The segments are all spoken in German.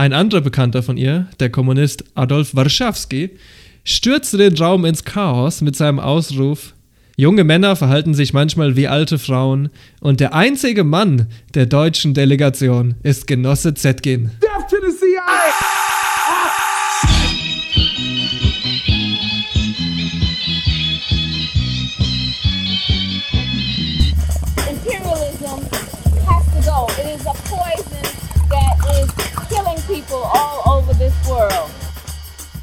Ein anderer Bekannter von ihr, der Kommunist Adolf Warschawski, stürzte den Raum ins Chaos mit seinem Ausruf: Junge Männer verhalten sich manchmal wie alte Frauen und der einzige Mann der deutschen Delegation ist Genosse Zetkin. Death to the CIA!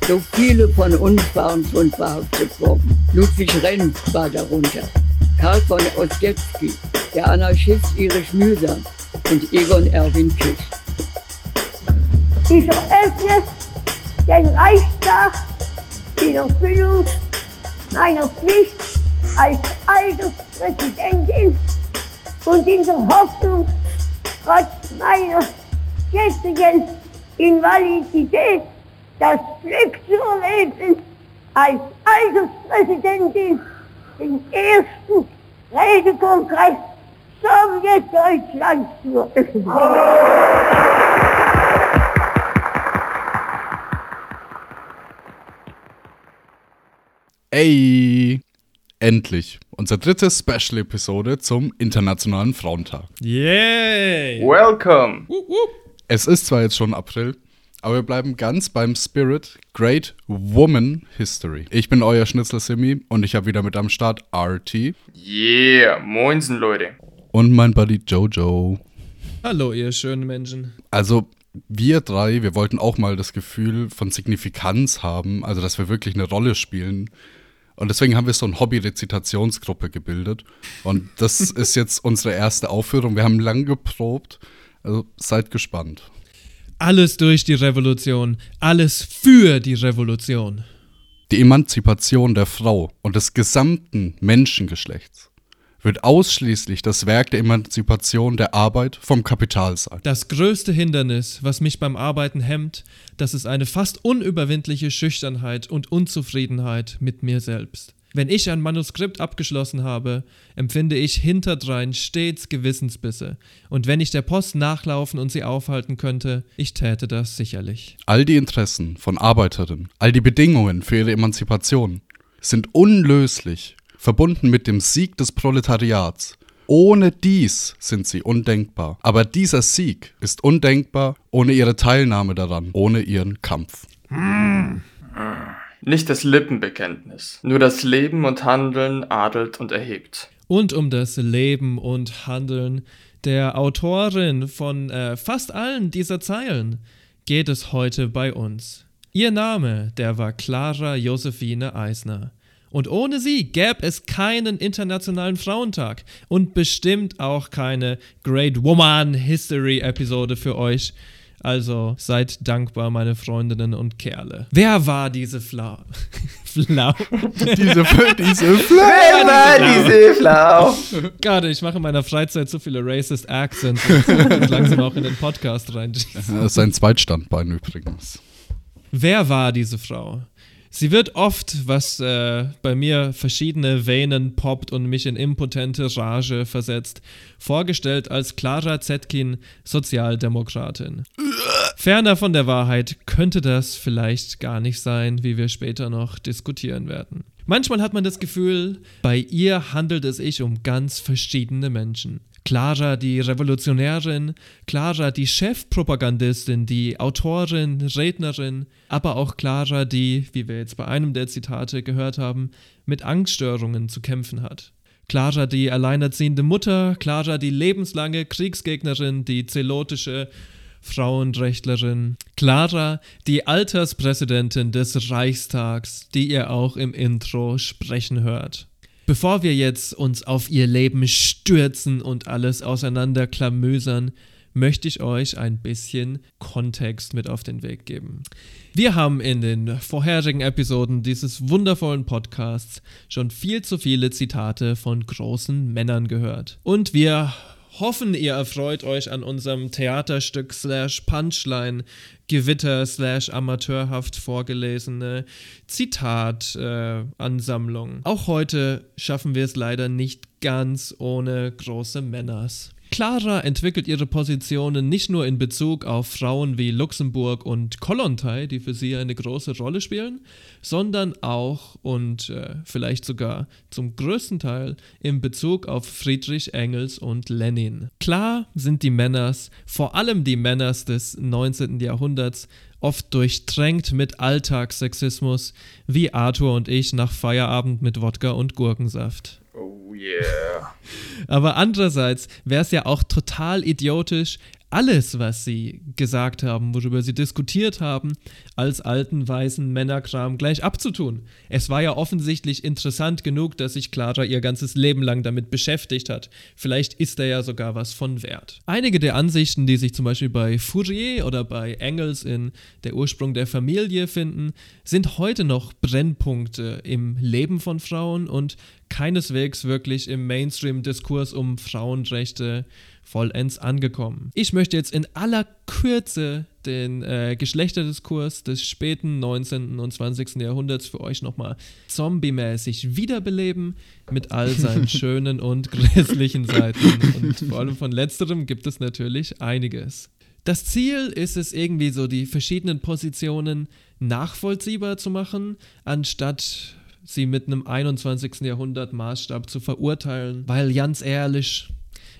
So viele von uns waren schon verhaftet worden. Ludwig Renn war darunter, Karl von Ossietzky, der Anarchist Erich Mühsam und Egon Erwin Kisch. Ich eröffne den Reichstag in Erfüllung meiner Pflicht als Alterspräsidentin und in der Hoffnung, trotz meiner jetzigen Invalidität das Glück zu erleben, als Alterspräsidentin den ersten Redekongress Sowjetdeutschlands zu öffnen. Ey, endlich. Unsere dritte Special-Episode zum Internationalen Frauentag. Yay! Welcome! Es ist zwar jetzt schon April, aber wir bleiben ganz beim Spirit Great Woman History. Ich bin euer Schnitzel Simi und ich habe wieder mit am Start RT. Yeah, moinsen Leute. Und mein Buddy Jojo. Hallo, ihr schönen Menschen. Also, wir drei, wir wollten auch mal das Gefühl von Signifikanz haben, also dass wir wirklich eine Rolle spielen. Und deswegen haben wir so eine Hobby-Rezitationsgruppe gebildet. Und das ist jetzt unsere erste Aufführung. Wir haben lang geprobt. Also seid gespannt. Alles durch die Revolution, alles für die Revolution. Die Emanzipation der Frau und des gesamten Menschengeschlechts wird ausschließlich das Werk der Emanzipation der Arbeit vom Kapital sein. Das größte Hindernis, was mich beim Arbeiten hemmt, das ist eine fast unüberwindliche Schüchternheit und Unzufriedenheit mit mir selbst. Wenn ich ein Manuskript abgeschlossen habe, empfinde ich hinterdrein stets Gewissensbisse, und wenn ich der Post nachlaufen und sie aufhalten könnte, ich täte das sicherlich. All die Interessen von Arbeiterinnen, all die Bedingungen für ihre Emanzipation sind unlöslich verbunden mit dem Sieg des Proletariats. Ohne dies sind sie undenkbar. Aber dieser Sieg ist undenkbar ohne ihre Teilnahme daran, ohne ihren Kampf. Mmh. Nicht das Lippenbekenntnis, nur das Leben und Handeln adelt und erhebt. Und um das Leben und Handeln der Autorin von äh, fast allen dieser Zeilen geht es heute bei uns. Ihr Name, der war Clara Josephine Eisner. Und ohne sie gäbe es keinen Internationalen Frauentag und bestimmt auch keine Great Woman History Episode für euch. Also seid dankbar, meine Freundinnen und Kerle. Wer war diese Flau? Flau? diese, diese Flau? Wer war diese Flau? Gerade, ich mache in meiner Freizeit so viele racist Accents und langsam auch in den Podcast rein. Das ist sein Zweitstandbein übrigens. Wer war diese Frau? Sie wird oft, was äh, bei mir verschiedene Venen poppt und mich in impotente Rage versetzt, vorgestellt als Clara Zetkin, Sozialdemokratin. Ferner von der Wahrheit könnte das vielleicht gar nicht sein, wie wir später noch diskutieren werden. Manchmal hat man das Gefühl, bei ihr handelt es sich um ganz verschiedene Menschen. Clara die Revolutionärin, Clara die Chefpropagandistin, die Autorin, Rednerin, aber auch Clara die, wie wir jetzt bei einem der Zitate gehört haben, mit Angststörungen zu kämpfen hat. Clara die alleinerziehende Mutter, Clara die lebenslange Kriegsgegnerin, die zelotische Frauenrechtlerin, Clara die Alterspräsidentin des Reichstags, die ihr auch im Intro sprechen hört. Bevor wir jetzt uns auf ihr Leben stürzen und alles auseinanderklamösern, möchte ich euch ein bisschen Kontext mit auf den Weg geben. Wir haben in den vorherigen Episoden dieses wundervollen Podcasts schon viel zu viele Zitate von großen Männern gehört. Und wir hoffen, ihr erfreut euch an unserem Theaterstück slash Punchline Gewitter slash amateurhaft vorgelesene Zitatansammlung. Äh, Auch heute schaffen wir es leider nicht ganz ohne große Männers. Clara entwickelt ihre Positionen nicht nur in Bezug auf Frauen wie Luxemburg und Kollontai, die für sie eine große Rolle spielen, sondern auch und äh, vielleicht sogar zum größten Teil in Bezug auf Friedrich Engels und Lenin. Klar sind die Männers, vor allem die Männers des 19. Jahrhunderts, oft durchtränkt mit Alltagssexismus, wie Arthur und ich nach Feierabend mit Wodka und Gurkensaft. Oh yeah. Aber andererseits wäre es ja auch total idiotisch, alles, was sie gesagt haben, worüber sie diskutiert haben, als alten weißen Männerkram gleich abzutun. Es war ja offensichtlich interessant genug, dass sich Clara ihr ganzes Leben lang damit beschäftigt hat. Vielleicht ist da ja sogar was von Wert. Einige der Ansichten, die sich zum Beispiel bei Fourier oder bei Engels in Der Ursprung der Familie finden, sind heute noch Brennpunkte im Leben von Frauen und keineswegs wirklich im Mainstream-Diskurs um Frauenrechte vollends angekommen. Ich möchte jetzt in aller Kürze den äh, Geschlechterdiskurs des späten 19. und 20. Jahrhunderts für euch nochmal zombie-mäßig wiederbeleben mit all seinen schönen und grässlichen Seiten. Und vor allem von letzterem gibt es natürlich einiges. Das Ziel ist es irgendwie so, die verschiedenen Positionen nachvollziehbar zu machen, anstatt sie mit einem 21. Jahrhundert Maßstab zu verurteilen, weil ganz ehrlich,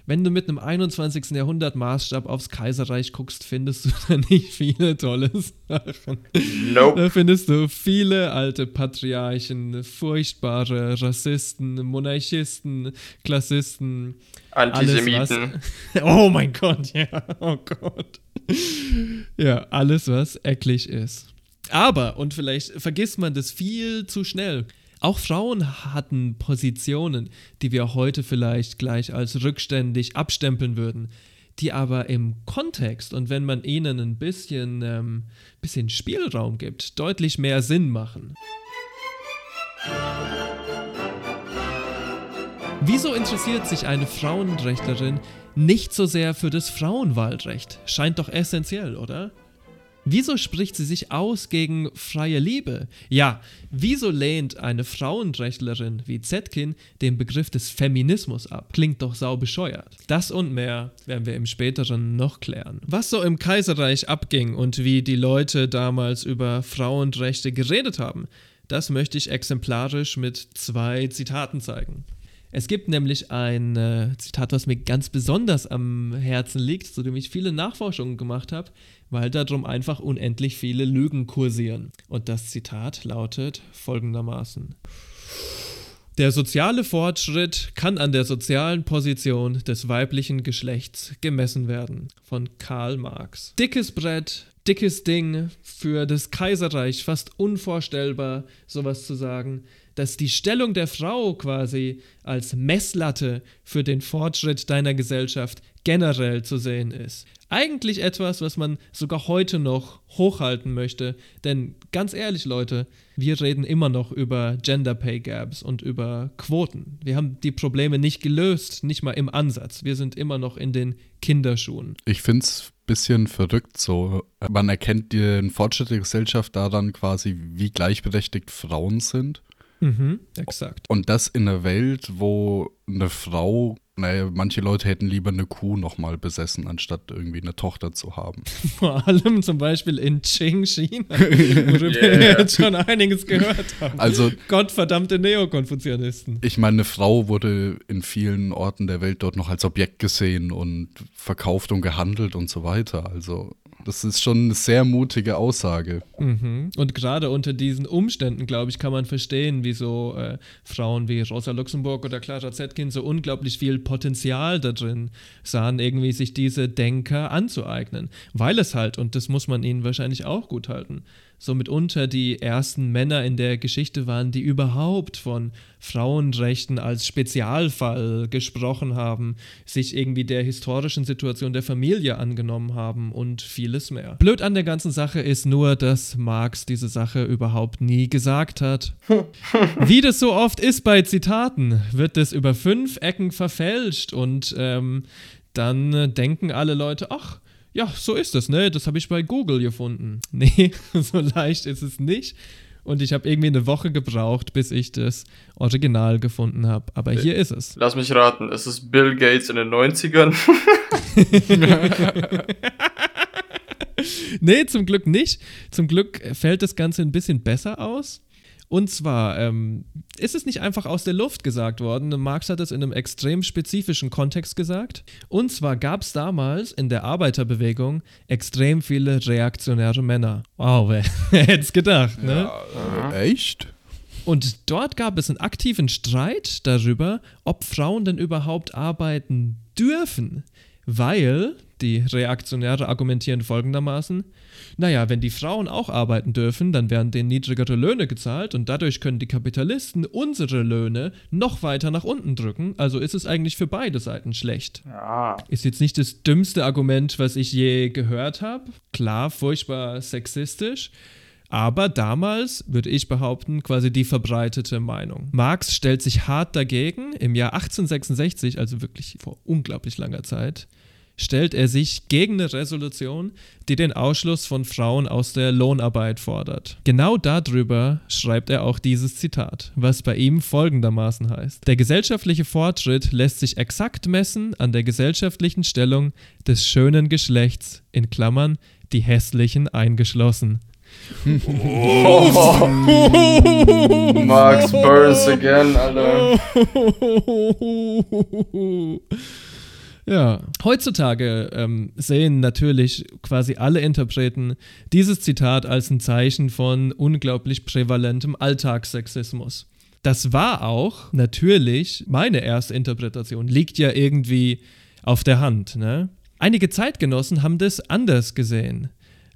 wenn du mit einem 21. Jahrhundert Maßstab aufs Kaiserreich guckst, findest du da nicht viele tolle Sachen. Nope. Da findest du viele alte Patriarchen, furchtbare Rassisten, Monarchisten, Klassisten. Antisemiten. Was, oh mein Gott, ja, oh Gott. Ja, alles, was eklig ist. Aber, und vielleicht vergisst man das viel zu schnell, auch Frauen hatten Positionen, die wir heute vielleicht gleich als rückständig abstempeln würden, die aber im Kontext und wenn man ihnen ein bisschen, ähm, bisschen Spielraum gibt, deutlich mehr Sinn machen. Wieso interessiert sich eine Frauenrechtlerin nicht so sehr für das Frauenwahlrecht? Scheint doch essentiell, oder? Wieso spricht sie sich aus gegen freie Liebe? Ja, wieso lehnt eine Frauenrechtlerin wie Zetkin den Begriff des Feminismus ab? Klingt doch sau bescheuert. Das und mehr werden wir im späteren noch klären. Was so im Kaiserreich abging und wie die Leute damals über Frauenrechte geredet haben, das möchte ich exemplarisch mit zwei Zitaten zeigen. Es gibt nämlich ein äh, Zitat, was mir ganz besonders am Herzen liegt, zu dem ich viele Nachforschungen gemacht habe, weil darum einfach unendlich viele Lügen kursieren. Und das Zitat lautet folgendermaßen. Der soziale Fortschritt kann an der sozialen Position des weiblichen Geschlechts gemessen werden. Von Karl Marx. Dickes Brett, dickes Ding, für das Kaiserreich fast unvorstellbar, sowas zu sagen dass die Stellung der Frau quasi als Messlatte für den Fortschritt deiner Gesellschaft generell zu sehen ist. Eigentlich etwas, was man sogar heute noch hochhalten möchte, denn ganz ehrlich Leute, wir reden immer noch über Gender Pay Gaps und über Quoten. Wir haben die Probleme nicht gelöst, nicht mal im Ansatz. Wir sind immer noch in den Kinderschuhen. Ich finde es ein bisschen verrückt so. Man erkennt den Fortschritt der Gesellschaft daran quasi, wie gleichberechtigt Frauen sind. Mhm, exakt. Und das in einer Welt, wo eine Frau, naja, manche Leute hätten lieber eine Kuh nochmal besessen, anstatt irgendwie eine Tochter zu haben. Vor allem zum Beispiel in Qing, China, worüber yeah. wir jetzt schon einiges gehört haben. Also, Gottverdammte Neokonfuzianisten. Ich meine, eine Frau wurde in vielen Orten der Welt dort noch als Objekt gesehen und verkauft und gehandelt und so weiter. Also das ist schon eine sehr mutige Aussage. Mhm. Und gerade unter diesen Umständen, glaube ich, kann man verstehen, wieso äh, Frauen wie Rosa Luxemburg oder Clara Zetkin so unglaublich viel Potenzial da drin sahen, irgendwie sich diese Denker anzueignen. Weil es halt, und das muss man ihnen wahrscheinlich auch gut halten, so mitunter die ersten Männer in der Geschichte waren, die überhaupt von Frauenrechten als Spezialfall gesprochen haben, sich irgendwie der historischen Situation der Familie angenommen haben und vieles mehr. Blöd an der ganzen Sache ist nur, dass Marx diese Sache überhaupt nie gesagt hat. Wie das so oft ist bei Zitaten, wird es über fünf Ecken verfälscht und ähm, dann denken alle Leute, ach, ja, so ist es, ne? Das habe ich bei Google gefunden. Nee, so leicht ist es nicht. Und ich habe irgendwie eine Woche gebraucht, bis ich das Original gefunden habe. Aber hier ist es. Lass mich raten, es ist Bill Gates in den 90ern. nee, zum Glück nicht. Zum Glück fällt das Ganze ein bisschen besser aus. Und zwar ähm, ist es nicht einfach aus der Luft gesagt worden. Marx hat es in einem extrem spezifischen Kontext gesagt. Und zwar gab es damals in der Arbeiterbewegung extrem viele reaktionäre Männer. Wow, wer, hätte es gedacht, ne? Ja, äh, echt? Und dort gab es einen aktiven Streit darüber, ob Frauen denn überhaupt arbeiten dürfen. Weil die Reaktionäre argumentieren folgendermaßen, naja, wenn die Frauen auch arbeiten dürfen, dann werden denen niedrigere Löhne gezahlt und dadurch können die Kapitalisten unsere Löhne noch weiter nach unten drücken. Also ist es eigentlich für beide Seiten schlecht. Ja. Ist jetzt nicht das dümmste Argument, was ich je gehört habe. Klar, furchtbar sexistisch. Aber damals, würde ich behaupten, quasi die verbreitete Meinung. Marx stellt sich hart dagegen. Im Jahr 1866, also wirklich vor unglaublich langer Zeit, stellt er sich gegen eine Resolution, die den Ausschluss von Frauen aus der Lohnarbeit fordert. Genau darüber schreibt er auch dieses Zitat, was bei ihm folgendermaßen heißt. Der gesellschaftliche Fortschritt lässt sich exakt messen an der gesellschaftlichen Stellung des schönen Geschlechts, in Klammern, die hässlichen eingeschlossen. Max Burns again, Alter. Ja, heutzutage ähm, sehen natürlich quasi alle Interpreten dieses Zitat als ein Zeichen von unglaublich prävalentem Alltagssexismus. Das war auch natürlich meine erste Interpretation, liegt ja irgendwie auf der Hand. Ne? Einige Zeitgenossen haben das anders gesehen.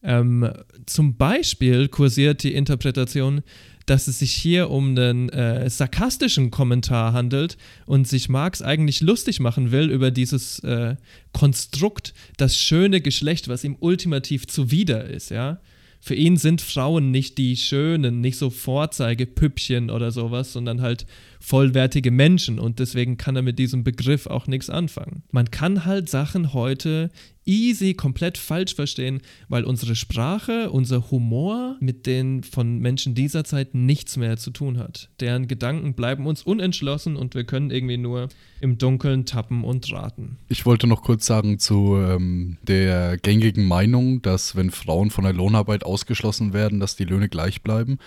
Ähm, zum Beispiel kursiert die Interpretation, dass es sich hier um einen äh, sarkastischen Kommentar handelt und sich Marx eigentlich lustig machen will über dieses äh, Konstrukt, das schöne Geschlecht, was ihm ultimativ zuwider ist, ja. Für ihn sind Frauen nicht die Schönen, nicht so Vorzeigepüppchen oder sowas, sondern halt vollwertige Menschen und deswegen kann er mit diesem Begriff auch nichts anfangen. Man kann halt Sachen heute easy komplett falsch verstehen, weil unsere Sprache, unser Humor mit den von Menschen dieser Zeit nichts mehr zu tun hat. Deren Gedanken bleiben uns unentschlossen und wir können irgendwie nur im Dunkeln tappen und raten. Ich wollte noch kurz sagen zu ähm, der gängigen Meinung, dass wenn Frauen von der Lohnarbeit ausgeschlossen werden, dass die Löhne gleich bleiben.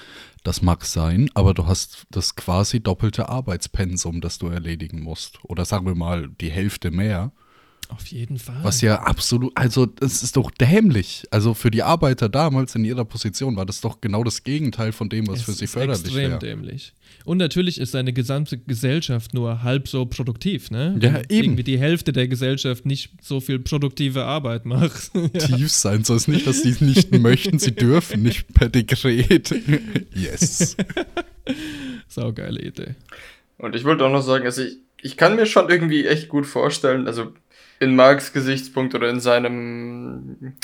Das mag sein, aber du hast das quasi doppelte Arbeitspensum, das du erledigen musst. Oder sagen wir mal die Hälfte mehr. Auf jeden Fall. Was ja absolut, also das ist doch dämlich. Also für die Arbeiter damals in ihrer Position war das doch genau das Gegenteil von dem, was es für sie ist förderlich extrem wäre. dämlich. Und natürlich ist seine gesamte Gesellschaft nur halb so produktiv, ne? Ja, Wenn eben. Irgendwie die Hälfte der Gesellschaft nicht so viel produktive Arbeit macht. ja. Tief sein soll es nicht, dass sie es nicht möchten, sie dürfen nicht per Dekret. yes. Saugeile Idee. Und ich wollte auch noch sagen, also ich, ich kann mir schon irgendwie echt gut vorstellen, also in Marx Gesichtspunkt oder in seinem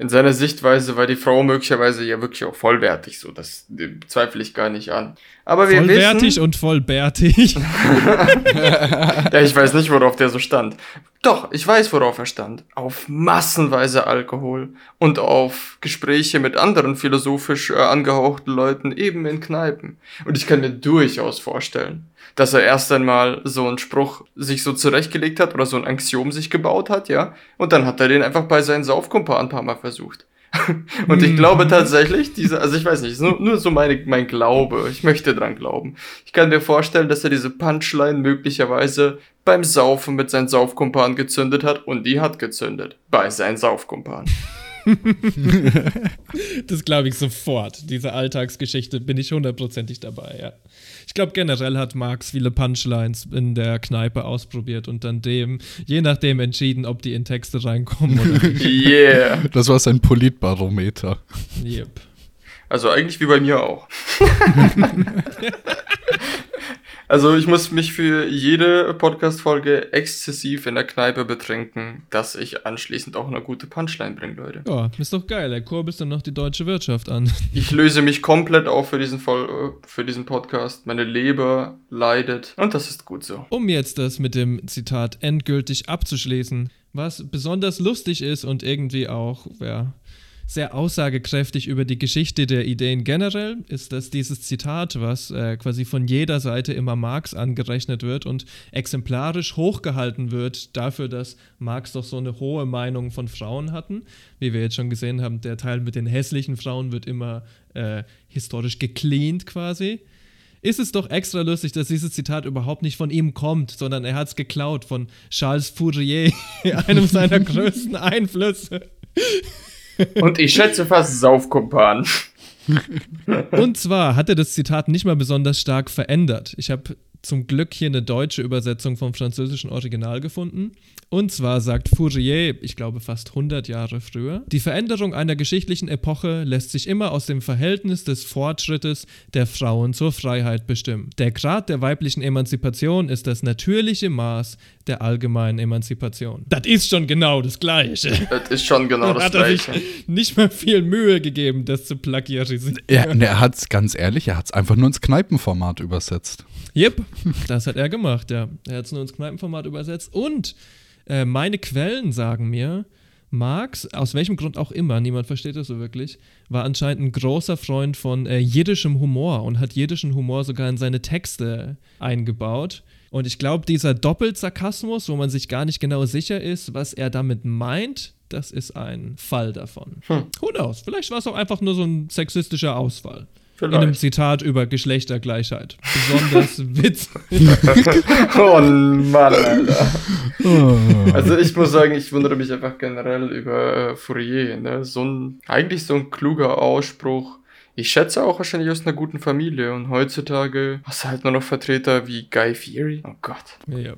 in seiner Sichtweise war die Frau möglicherweise ja wirklich auch vollwertig, so das zweifle ich gar nicht an. Aber wir Vollwertig wissen, und vollbärtig. ja, ich weiß nicht, worauf der so stand. Doch, ich weiß, worauf er stand. Auf massenweise Alkohol und auf Gespräche mit anderen philosophisch äh, angehauchten Leuten eben in Kneipen. Und ich kann mir durchaus vorstellen, dass er erst einmal so einen Spruch sich so zurechtgelegt hat oder so ein Axiom sich gebaut hat, ja. Und dann hat er den einfach bei seinen Saufkumpel ein paar Mal versucht. Und ich glaube tatsächlich, diese, also ich weiß nicht, nur, nur so meine, mein Glaube. Ich möchte dran glauben. Ich kann mir vorstellen, dass er diese Punchline möglicherweise beim Saufen mit seinen Saufkumpan gezündet hat und die hat gezündet. Bei seinen Saufkumpan. Das glaube ich sofort. Diese Alltagsgeschichte bin ich hundertprozentig dabei, ja. Ich glaube, generell hat Marx viele Punchlines in der Kneipe ausprobiert und dann dem, je nachdem entschieden, ob die in Texte reinkommen oder nicht. Yeah. Das war sein Politbarometer. Yep. Also eigentlich wie bei mir auch. also ich muss mich für jede Podcast-Folge exzessiv in der Kneipe betrinken, dass ich anschließend auch eine gute Punchline bringe, Leute. Ja, ist doch geil. Er kurbelst dann noch die deutsche Wirtschaft an. Ich löse mich komplett auf für diesen, Vol für diesen Podcast. Meine Leber leidet und das ist gut so. Um jetzt das mit dem Zitat endgültig abzuschließen, was besonders lustig ist und irgendwie auch, ja, sehr aussagekräftig über die Geschichte der Ideen generell ist, dass dieses Zitat, was äh, quasi von jeder Seite immer Marx angerechnet wird und exemplarisch hochgehalten wird dafür, dass Marx doch so eine hohe Meinung von Frauen hatten. Wie wir jetzt schon gesehen haben, der Teil mit den hässlichen Frauen wird immer äh, historisch gecleant quasi ist es doch extra lustig, dass dieses Zitat überhaupt nicht von ihm kommt, sondern er hat es geklaut von Charles Fourier, einem seiner größten Einflüsse. Und ich schätze fast Saufkumpan. Und zwar hat er das Zitat nicht mal besonders stark verändert. Ich habe zum Glück hier eine deutsche Übersetzung vom französischen Original gefunden. Und zwar sagt Fourier, ich glaube fast 100 Jahre früher, die Veränderung einer geschichtlichen Epoche lässt sich immer aus dem Verhältnis des Fortschrittes der Frauen zur Freiheit bestimmen. Der Grad der weiblichen Emanzipation ist das natürliche Maß der allgemeinen Emanzipation. Das ist schon genau das Gleiche. Das ist schon genau das hat er Gleiche. sich nicht mal viel Mühe gegeben, das zu plagiarisieren. Ja, und er hat es ganz ehrlich, er hat es einfach nur ins Kneipenformat übersetzt. Yep, das hat er gemacht, ja. Er hat es nur ins Kneipenformat übersetzt. Und äh, meine Quellen sagen mir, Marx, aus welchem Grund auch immer, niemand versteht das so wirklich, war anscheinend ein großer Freund von äh, jiddischem Humor und hat jiddischen Humor sogar in seine Texte eingebaut. Und ich glaube, dieser Doppelsarkasmus, wo man sich gar nicht genau sicher ist, was er damit meint, das ist ein Fall davon. Hm. Who knows? Vielleicht war es auch einfach nur so ein sexistischer Ausfall. In einem Vielleicht. Zitat über Geschlechtergleichheit. Besonders witzig. Oh Mann, Alter. Also ich muss sagen, ich wundere mich einfach generell über äh, Fourier. Ne? So ein, eigentlich so ein kluger Ausspruch. Ich schätze auch wahrscheinlich aus einer guten Familie. Und heutzutage hast du halt nur noch Vertreter wie Guy Fieri. Oh Gott. Ja,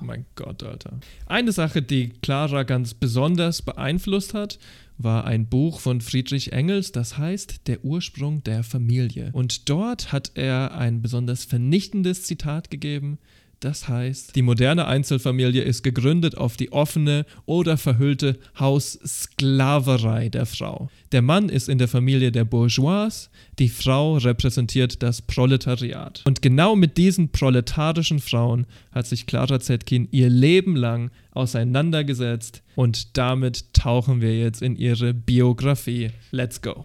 mein Gott, Alter. Eine Sache, die Clara ganz besonders beeinflusst hat, war ein Buch von Friedrich Engels, das heißt Der Ursprung der Familie. Und dort hat er ein besonders vernichtendes Zitat gegeben. Das heißt, die moderne Einzelfamilie ist gegründet auf die offene oder verhüllte Haussklaverei der Frau. Der Mann ist in der Familie der Bourgeois, die Frau repräsentiert das Proletariat. Und genau mit diesen proletarischen Frauen hat sich Clara Zetkin ihr Leben lang auseinandergesetzt und damit tauchen wir jetzt in ihre Biografie. Let's go.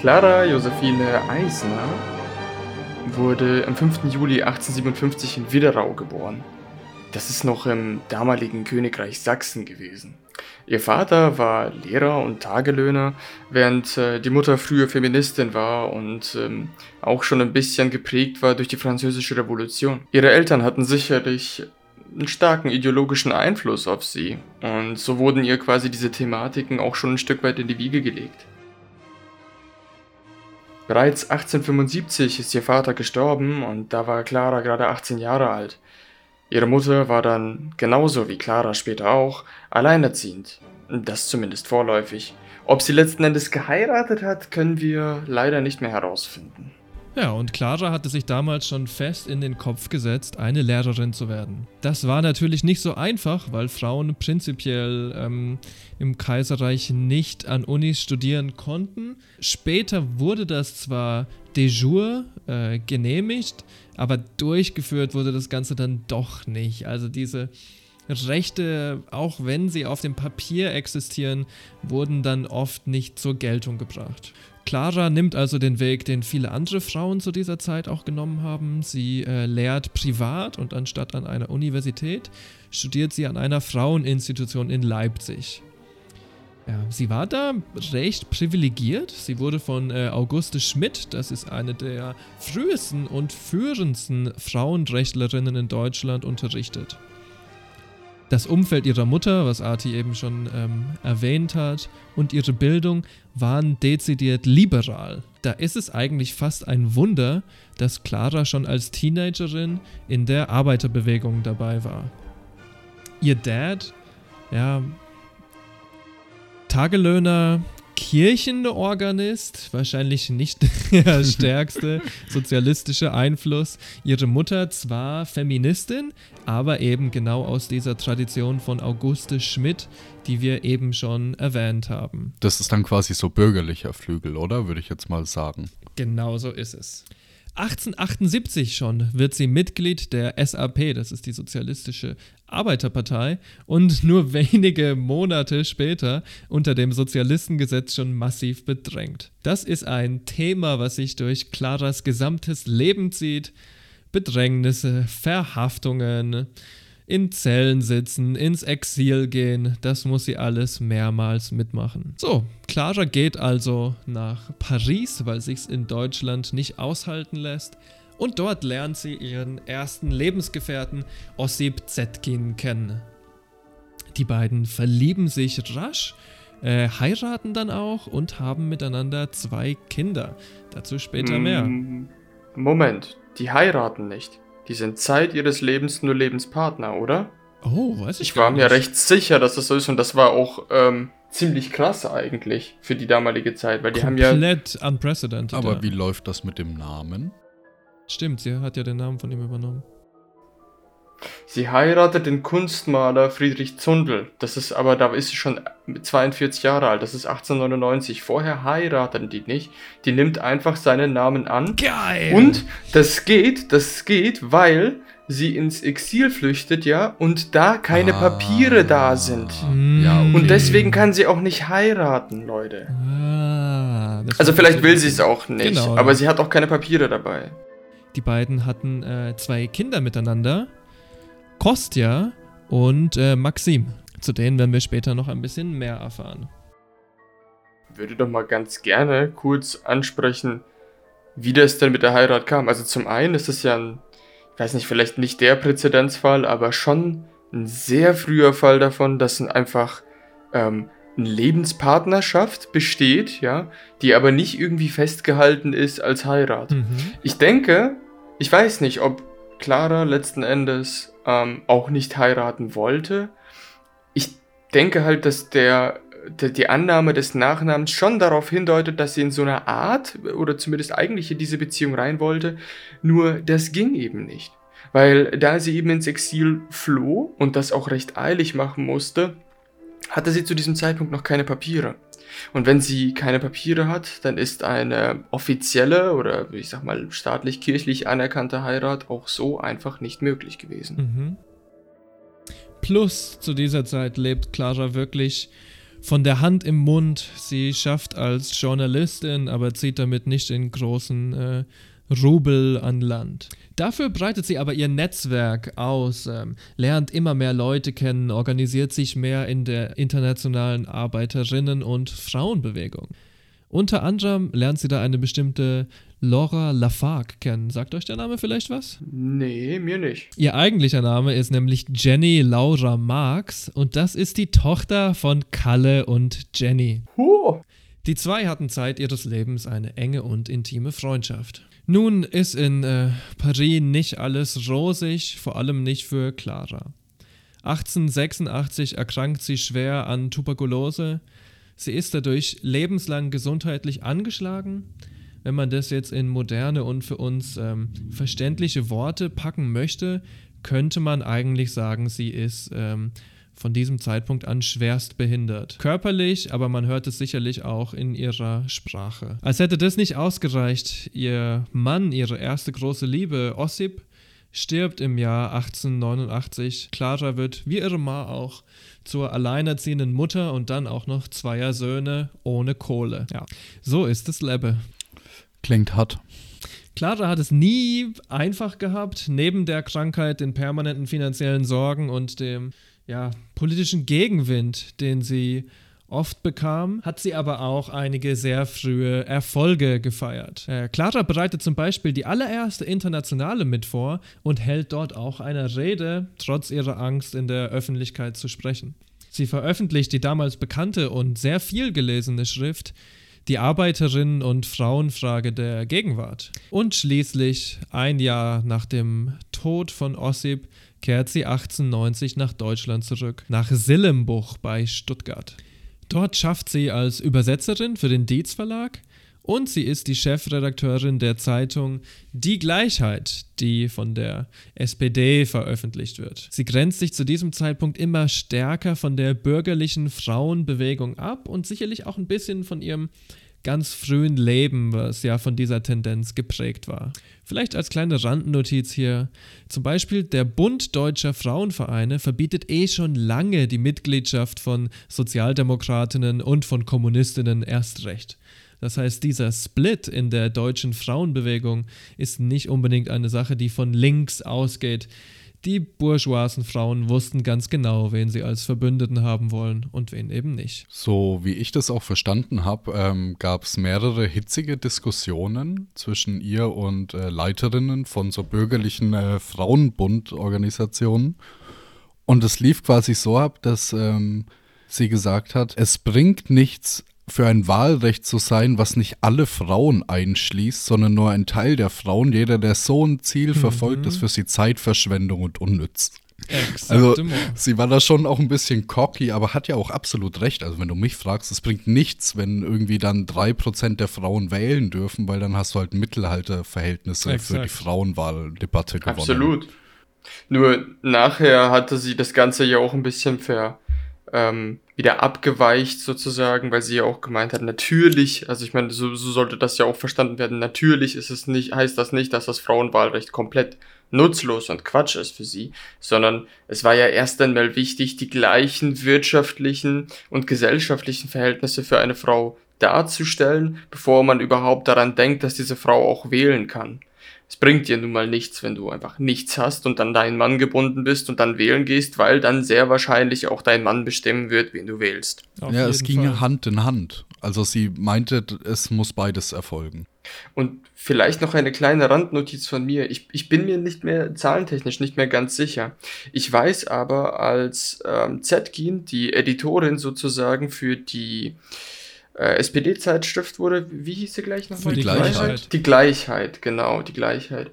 Clara Josephine Eisner wurde am 5. Juli 1857 in Widerau geboren. Das ist noch im damaligen Königreich Sachsen gewesen. Ihr Vater war Lehrer und Tagelöhner, während äh, die Mutter früher Feministin war und ähm, auch schon ein bisschen geprägt war durch die Französische Revolution. Ihre Eltern hatten sicherlich einen starken ideologischen Einfluss auf sie und so wurden ihr quasi diese Thematiken auch schon ein Stück weit in die Wiege gelegt. Bereits 1875 ist ihr Vater gestorben und da war Clara gerade 18 Jahre alt. Ihre Mutter war dann, genauso wie Clara später auch, alleinerziehend. Das zumindest vorläufig. Ob sie letzten Endes geheiratet hat, können wir leider nicht mehr herausfinden. Ja, und Clara hatte sich damals schon fest in den Kopf gesetzt, eine Lehrerin zu werden. Das war natürlich nicht so einfach, weil Frauen prinzipiell ähm, im Kaiserreich nicht an Unis studieren konnten. Später wurde das zwar de jure äh, genehmigt, aber durchgeführt wurde das Ganze dann doch nicht. Also diese Rechte, auch wenn sie auf dem Papier existieren, wurden dann oft nicht zur Geltung gebracht. Clara nimmt also den Weg, den viele andere Frauen zu dieser Zeit auch genommen haben. Sie äh, lehrt privat und anstatt an einer Universität studiert sie an einer Fraueninstitution in Leipzig. Ja, sie war da recht privilegiert. Sie wurde von äh, Auguste Schmidt, das ist eine der frühesten und führendsten Frauenrechtlerinnen in Deutschland, unterrichtet. Das Umfeld ihrer Mutter, was Arti eben schon ähm, erwähnt hat, und ihre Bildung waren dezidiert liberal. Da ist es eigentlich fast ein Wunder, dass Clara schon als Teenagerin in der Arbeiterbewegung dabei war. Ihr Dad, ja, Tagelöhner, Kirchenorganist, wahrscheinlich nicht der stärkste sozialistische Einfluss. Ihre Mutter zwar Feministin, aber eben genau aus dieser Tradition von Auguste Schmidt, die wir eben schon erwähnt haben. Das ist dann quasi so bürgerlicher Flügel, oder? Würde ich jetzt mal sagen. Genau so ist es. 1878 schon wird sie Mitglied der SAP, das ist die Sozialistische Arbeiterpartei, und nur wenige Monate später unter dem Sozialistengesetz schon massiv bedrängt. Das ist ein Thema, was sich durch Claras gesamtes Leben zieht. Bedrängnisse, Verhaftungen, in Zellen sitzen, ins Exil gehen, das muss sie alles mehrmals mitmachen. So, Clara geht also nach Paris, weil sich's in Deutschland nicht aushalten lässt. Und dort lernt sie ihren ersten Lebensgefährten Ossip Zetkin kennen. Die beiden verlieben sich rasch, äh, heiraten dann auch und haben miteinander zwei Kinder. Dazu später mehr. Mm, Moment, die heiraten nicht. Die sind Zeit ihres Lebens nur Lebenspartner, oder? Oh, weiß ich Ich gar war mir nicht. recht sicher, dass das so ist und das war auch ähm, ziemlich krass eigentlich für die damalige Zeit, weil die haben ja Komplett unprecedented. Aber ja. wie läuft das mit dem Namen? Stimmt, sie hat ja den Namen von ihm übernommen. Sie heiratet den Kunstmaler Friedrich Zundel. Das ist aber, da ist sie schon 42 Jahre alt. Das ist 1899. Vorher heiraten die nicht. Die nimmt einfach seinen Namen an. Geil! Und das geht, das geht, weil sie ins Exil flüchtet, ja, und da keine Ah. Papiere da sind. Ja, okay. Und deswegen kann sie auch nicht heiraten, Leute. Ah, Also vielleicht will sie es auch nicht, Genau, aber ja. sie hat auch keine Papiere dabei. Die beiden hatten äh, zwei Kinder miteinander. Kostja und äh, Maxim. Zu denen werden wir später noch ein bisschen mehr erfahren. würde doch mal ganz gerne kurz ansprechen, wie das denn mit der Heirat kam. Also zum einen ist es ja ein, ich weiß nicht, vielleicht nicht der Präzedenzfall, aber schon ein sehr früher Fall davon, dass ein einfach ähm, eine Lebenspartnerschaft besteht, ja, die aber nicht irgendwie festgehalten ist als Heirat. Mhm. Ich denke, ich weiß nicht, ob Clara letzten Endes ähm, auch nicht heiraten wollte. Ich denke halt, dass der, der, die Annahme des Nachnamens schon darauf hindeutet, dass sie in so einer Art oder zumindest eigentlich in diese Beziehung rein wollte. Nur das ging eben nicht. Weil da sie eben ins Exil floh und das auch recht eilig machen musste, hatte sie zu diesem Zeitpunkt noch keine Papiere. Und wenn sie keine Papiere hat, dann ist eine offizielle oder ich sag mal staatlich-kirchlich anerkannte Heirat auch so einfach nicht möglich gewesen. Mhm. Plus, zu dieser Zeit lebt Clara wirklich von der Hand im Mund. Sie schafft als Journalistin, aber zieht damit nicht den großen äh, Rubel an Land. Dafür breitet sie aber ihr Netzwerk aus, ähm, lernt immer mehr Leute kennen, organisiert sich mehr in der internationalen Arbeiterinnen- und Frauenbewegung. Unter anderem lernt sie da eine bestimmte Laura Lafargue kennen. Sagt euch der Name vielleicht was? Nee, mir nicht. Ihr eigentlicher Name ist nämlich Jenny Laura Marx und das ist die Tochter von Kalle und Jenny. Huh. Die zwei hatten Zeit ihres Lebens eine enge und intime Freundschaft. Nun ist in äh, Paris nicht alles rosig, vor allem nicht für Clara. 1886 erkrankt sie schwer an Tuberkulose. Sie ist dadurch lebenslang gesundheitlich angeschlagen. Wenn man das jetzt in moderne und für uns ähm, verständliche Worte packen möchte, könnte man eigentlich sagen, sie ist ähm, von diesem Zeitpunkt an schwerst behindert. Körperlich, aber man hört es sicherlich auch in ihrer Sprache. Als hätte das nicht ausgereicht, ihr Mann, ihre erste große Liebe, Ossip, stirbt im Jahr 1889. Clara wird, wie ihre Ma auch, zur alleinerziehenden Mutter und dann auch noch zweier Söhne ohne Kohle. Ja, so ist das Leben. Klingt hart. Clara hat es nie einfach gehabt, neben der Krankheit, den permanenten finanziellen Sorgen und dem ja, politischen Gegenwind, den sie oft bekam, hat sie aber auch einige sehr frühe Erfolge gefeiert. Äh, Clara bereitet zum Beispiel die allererste Internationale mit vor und hält dort auch eine Rede, trotz ihrer Angst in der Öffentlichkeit zu sprechen. Sie veröffentlicht die damals bekannte und sehr viel gelesene Schrift die Arbeiterinnen- und Frauenfrage der Gegenwart. Und schließlich, ein Jahr nach dem Tod von Ossip, kehrt sie 1890 nach Deutschland zurück, nach Sillembuch bei Stuttgart. Dort schafft sie als Übersetzerin für den Dietz Verlag und sie ist die Chefredakteurin der Zeitung Die Gleichheit, die von der SPD veröffentlicht wird. Sie grenzt sich zu diesem Zeitpunkt immer stärker von der bürgerlichen Frauenbewegung ab und sicherlich auch ein bisschen von ihrem ganz frühen Leben, was ja von dieser Tendenz geprägt war. Vielleicht als kleine Randnotiz hier. Zum Beispiel der Bund deutscher Frauenvereine verbietet eh schon lange die Mitgliedschaft von Sozialdemokratinnen und von Kommunistinnen erst recht. Das heißt, dieser Split in der deutschen Frauenbewegung ist nicht unbedingt eine Sache, die von links ausgeht. Die bourgeoisen Frauen wussten ganz genau, wen sie als Verbündeten haben wollen und wen eben nicht. So wie ich das auch verstanden habe, ähm, gab es mehrere hitzige Diskussionen zwischen ihr und äh, Leiterinnen von so bürgerlichen äh, Frauenbundorganisationen. Und es lief quasi so ab, dass ähm, sie gesagt hat, es bringt nichts, für ein Wahlrecht zu sein, was nicht alle Frauen einschließt, sondern nur ein Teil der Frauen. Jeder, der so ein Ziel verfolgt, ist für sie Zeitverschwendung und unnütz. Also sie war da schon auch ein bisschen cocky, aber hat ja auch absolut recht. Also wenn du mich fragst, es bringt nichts, wenn irgendwie dann drei Prozent der Frauen wählen dürfen, weil dann hast du halt Mittelhalterverhältnisse Exakt. für die Frauenwahldebatte gewonnen. Absolut. Nur nachher hatte sie das Ganze ja auch ein bisschen ver, ähm, wieder abgeweicht sozusagen, weil sie ja auch gemeint hat, natürlich, also ich meine, so, so sollte das ja auch verstanden werden, natürlich ist es nicht, heißt das nicht, dass das Frauenwahlrecht komplett nutzlos und Quatsch ist für sie, sondern es war ja erst einmal wichtig, die gleichen wirtschaftlichen und gesellschaftlichen Verhältnisse für eine Frau darzustellen, bevor man überhaupt daran denkt, dass diese Frau auch wählen kann. Es bringt dir nun mal nichts, wenn du einfach nichts hast und dann deinen Mann gebunden bist und dann wählen gehst, weil dann sehr wahrscheinlich auch dein Mann bestimmen wird, wen du wählst. Auf Ja, es ging Fall. Hand in Hand. Also sie meinte, es muss beides erfolgen. Und vielleicht noch eine kleine Randnotiz von mir. Ich, ich bin mir nicht mehr zahlentechnisch nicht mehr ganz sicher. Ich weiß aber, als ähm, Zetkin, die Editorin sozusagen für die äh, SPD-Zeitschrift wurde, wie hieß sie gleich nochmal? Für die Gleichheit. Die Gleichheit, genau, die Gleichheit.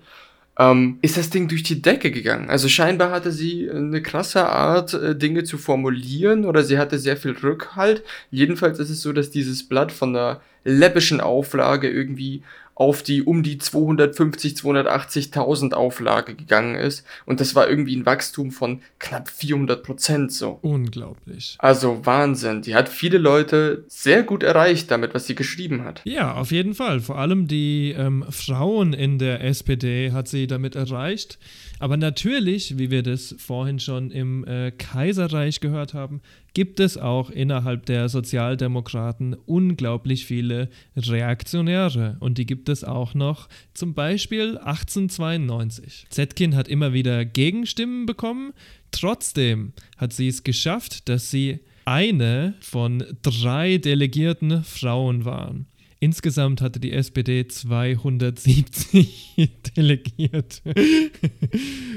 Ähm, ist das Ding durch die Decke gegangen. Also scheinbar hatte sie eine krasse Art, äh, Dinge zu formulieren oder sie hatte sehr viel Rückhalt. Jedenfalls ist es so, dass dieses Blatt von einer läppischen Auflage irgendwie auf die um die 250, 280.000 Auflage gegangen ist. Und das war irgendwie ein Wachstum von knapp 400 Prozent so. Unglaublich. Also Wahnsinn. Die hat viele Leute sehr gut erreicht damit, was sie geschrieben hat. Ja, auf jeden Fall. Vor allem die ähm, Frauen in der SPD hat sie damit erreicht. Aber natürlich, wie wir das vorhin schon im äh, Kaiserreich gehört haben, gibt es auch innerhalb der Sozialdemokraten unglaublich viele Reaktionäre. Und die gibt es auch noch zum Beispiel 1892. Zetkin hat immer wieder Gegenstimmen bekommen. Trotzdem hat sie es geschafft, dass sie eine von drei delegierten Frauen waren. Insgesamt hatte die SPD 270 Delegierte.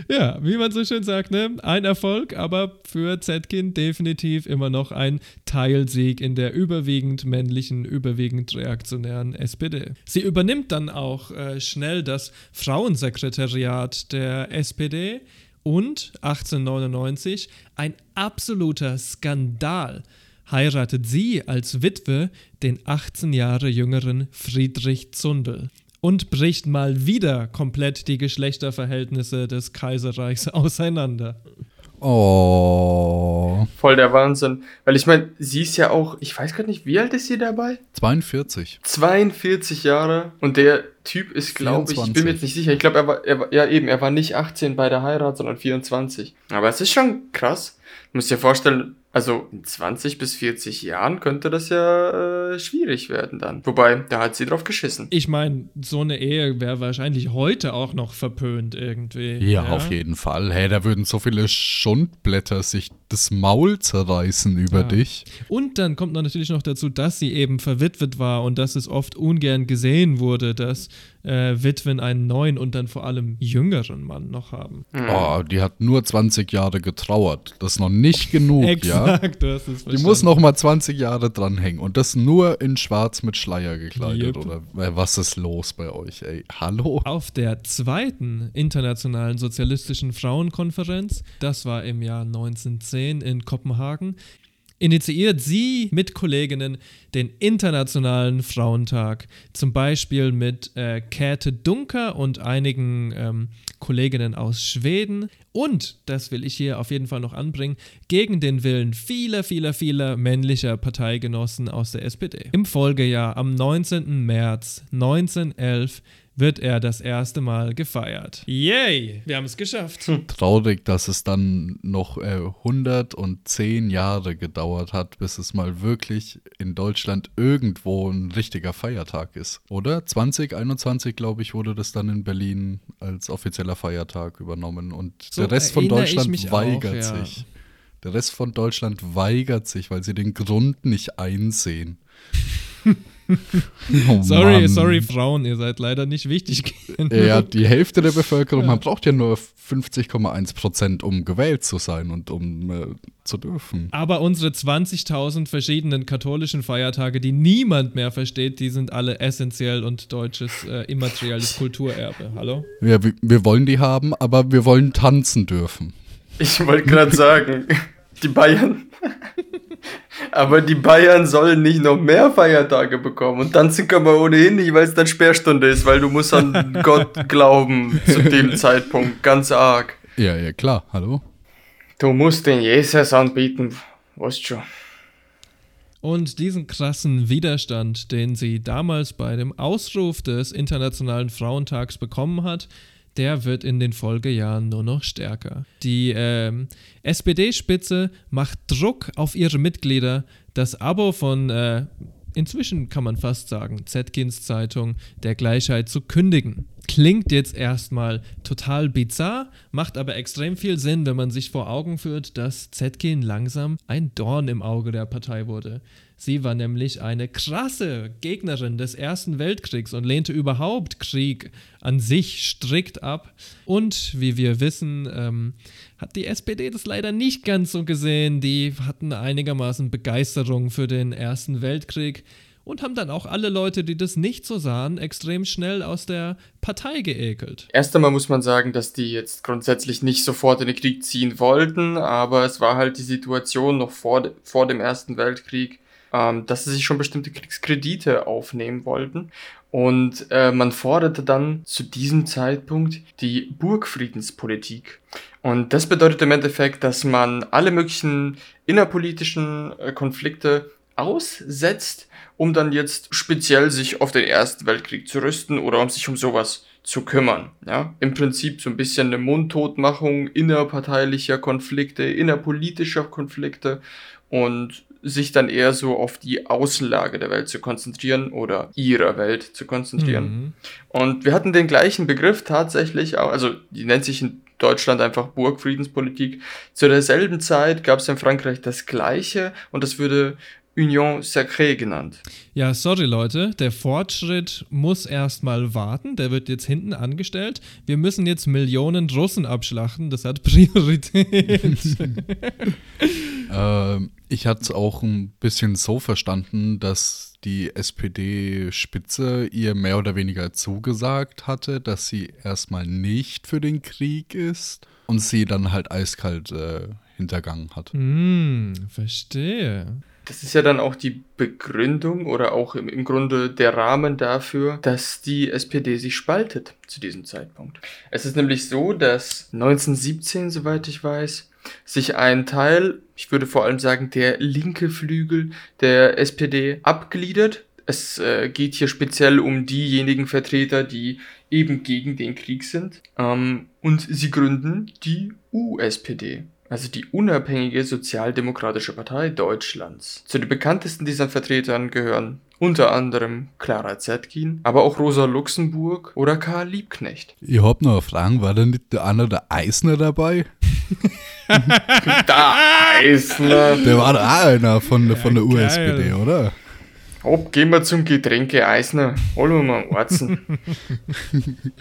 ja, wie man so schön sagt, ne? ein Erfolg, aber für Zetkin definitiv immer noch ein Teilsieg in der überwiegend männlichen, überwiegend reaktionären SPD. Sie übernimmt dann auch äh, schnell das Frauensekretariat der SPD und 1899 ein absoluter Skandal heiratet sie als Witwe den 18 Jahre jüngeren Friedrich Zundel und bricht mal wieder komplett die Geschlechterverhältnisse des Kaiserreichs auseinander. Oh. Voll der Wahnsinn. Weil ich meine, sie ist ja auch, ich weiß gar nicht, wie alt ist sie dabei? 42. 42 Jahre und der Typ ist, glaube ich, ich bin mir jetzt nicht sicher. Ich glaube, er war, er war, ja eben, er war nicht 18 bei der Heirat, sondern 24. Aber es ist schon krass. Du musst dir vorstellen, also in 20 bis 40 Jahren könnte das ja äh, schwierig werden dann. Wobei, da hat sie drauf geschissen. Ich meine, so eine Ehe wäre wahrscheinlich heute auch noch verpönt irgendwie. Ja, auf jeden Fall. Hey, da würden so viele Schundblätter sich das Maul zerreißen über Ja. dich. Und dann kommt noch natürlich noch dazu, dass sie eben verwitwet war und dass es oft ungern gesehen wurde, dass äh, Witwen einen neuen und dann vor allem jüngeren Mann noch haben. Oh, die hat nur 20 Jahre getrauert. Das ist noch nicht genug, ja? Exakt, du hast es Die verstanden. muss noch mal 20 Jahre dranhängen und das nur in schwarz mit Schleier gekleidet. Yep. Oder äh, was ist los bei euch, ey? Hallo? Auf der zweiten internationalen sozialistischen Frauenkonferenz, das war im Jahr 1910 in Kopenhagen, initiiert sie mit Kolleginnen den Internationalen Frauentag. Zum Beispiel mit äh, Käthe Dunker und einigen ähm, Kolleginnen aus Schweden. Und, das will ich hier auf jeden Fall noch anbringen, gegen den Willen vieler, vieler, vieler männlicher Parteigenossen aus der SPD. Im Folgejahr, am 19. März 1911, wird er das erste Mal gefeiert. Yay, wir haben es geschafft. Traurig, dass es dann noch äh, 110 Jahre gedauert hat, bis es mal wirklich in Deutschland irgendwo ein richtiger Feiertag ist. Oder? 2021, glaube ich, wurde das dann in Berlin als offizieller Feiertag übernommen und So der Rest von Deutschland mich weigert auch, ja. sich. Der Rest von Deutschland weigert sich, weil sie den Grund nicht einsehen. Oh Sorry, Mann. sorry, Frauen, ihr seid leider nicht wichtig. Ja, die Hälfte der Bevölkerung, man braucht ja nur 50,1 Prozent, um gewählt zu sein und um äh, zu dürfen. Aber unsere 20.000 verschiedenen katholischen Feiertage, die niemand mehr versteht, die sind alle essentiell und deutsches äh, immaterielles Kulturerbe. Hallo? Ja, wir, wir wollen die haben, aber wir wollen tanzen dürfen. Ich wollte gerade sagen, die Bayern. Aber die Bayern sollen nicht noch mehr Feiertage bekommen. Und tanzen können wir ohnehin nicht, weil es dann Sperrstunde ist, weil du musst an Gott glauben zu dem Zeitpunkt. Ganz arg. Ja, ja, klar, hallo? Du musst den Jesus anbieten. Weißt schon. Und diesen krassen Widerstand, den sie damals bei dem Ausruf des Internationalen Frauentags bekommen hat, der wird in den Folgejahren nur noch stärker. Die ähm, SPD-Spitze macht Druck auf ihre Mitglieder, das Abo von, äh, inzwischen kann man fast sagen, Zetkins Zeitung der Gleichheit zu kündigen. Klingt jetzt erstmal total bizarr, macht aber extrem viel Sinn, wenn man sich vor Augen führt, dass Zetkin langsam ein Dorn im Auge der Partei wurde. Sie war nämlich eine krasse Gegnerin des Ersten Weltkriegs und lehnte überhaupt Krieg an sich strikt ab. Und wie wir wissen, ähm, hat die SPD das leider nicht ganz so gesehen. Die hatten einigermaßen Begeisterung für den Ersten Weltkrieg und haben dann auch alle Leute, die das nicht so sahen, extrem schnell aus der Partei geekelt. Erst einmal muss man sagen, dass die jetzt grundsätzlich nicht sofort in den Krieg ziehen wollten, aber es war halt die Situation noch vor, vor dem Ersten Weltkrieg, ähm, dass sie sich schon bestimmte Kriegskredite aufnehmen wollten. Und äh, man forderte dann zu diesem Zeitpunkt die Burgfriedenspolitik. Und das bedeutet im Endeffekt, dass man alle möglichen innerpolitischen äh, Konflikte aussetzt, um dann jetzt speziell sich auf den Ersten Weltkrieg zu rüsten oder um sich um sowas zu kümmern. Ja? Im Prinzip so ein bisschen eine Mundtotmachung innerparteilicher Konflikte, innerpolitischer Konflikte und sich dann eher so auf die Außenlage der Welt zu konzentrieren oder ihrer Welt zu konzentrieren. Mhm. Und wir hatten den gleichen Begriff tatsächlich, auch- also die nennt sich in Deutschland einfach Burgfriedenspolitik. Zu derselben Zeit gab es in Frankreich das gleiche und das würde Union Sacrée genannt. Ja, sorry Leute, der Fortschritt muss erstmal warten, der wird jetzt hinten angestellt. Wir müssen jetzt Millionen Russen abschlachten, das hat Priorität. Ähm, ich hatte es auch ein bisschen so verstanden, dass die SPD-Spitze ihr mehr oder weniger zugesagt hatte, dass sie erstmal nicht für den Krieg ist und sie dann halt eiskalt äh, hintergangen hat. hm, verstehe. Das ist ja dann auch die Begründung oder auch im, im Grunde der Rahmen dafür, dass die SPD sich spaltet zu diesem Zeitpunkt. Es ist nämlich so, dass 1917, soweit ich weiß, sich ein Teil, ich würde vor allem sagen, der linke Flügel der SPD abgliedert. Es äh, geht hier speziell um diejenigen Vertreter, die eben gegen den Krieg sind. Ähm, und sie gründen die USPD also die unabhängige Sozialdemokratische Partei Deutschlands. Zu den bekanntesten dieser Vertretern gehören unter anderem Clara Zetkin, aber auch Rosa Luxemburg oder Karl Liebknecht. Ich hab noch eine Frage, war da nicht der Anna der Eisner dabei? Da Eisner! Der war da auch einer von, der von der geil. USPD, oder? Hopp, gehen wir zum Getränke Eisner. Holen wir mal einen Arzen.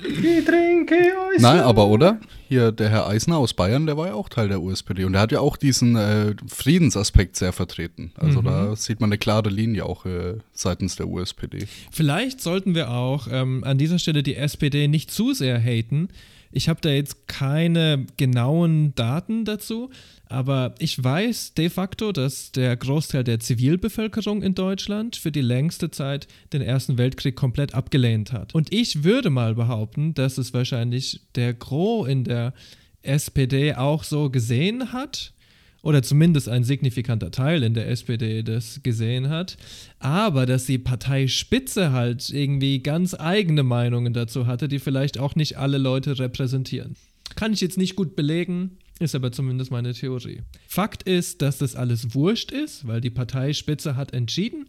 Getränke Eisner. Nein, aber oder? Hier, der Herr Eisner aus Bayern, der war ja auch Teil der USPD und der hat ja auch diesen äh, Friedensaspekt sehr vertreten. Also da sieht man eine klare Linie auch äh, seitens der USPD. Vielleicht sollten wir auch ähm, an dieser Stelle die SPD nicht zu sehr haten, Ich habe da jetzt keine genauen Daten dazu, aber ich weiß de facto, dass der Großteil der Zivilbevölkerung in Deutschland für die längste Zeit den Ersten Weltkrieg komplett abgelehnt hat. Und ich würde mal behaupten, dass es wahrscheinlich der Gros in der SPD auch so gesehen hat oder zumindest ein signifikanter Teil in der SPD das gesehen hat, aber dass die Parteispitze halt irgendwie ganz eigene Meinungen dazu hatte, die vielleicht auch nicht alle Leute repräsentieren. Kann ich jetzt nicht gut belegen, ist aber zumindest meine Theorie. Fakt ist, dass das alles wurscht ist, weil die Parteispitze hat entschieden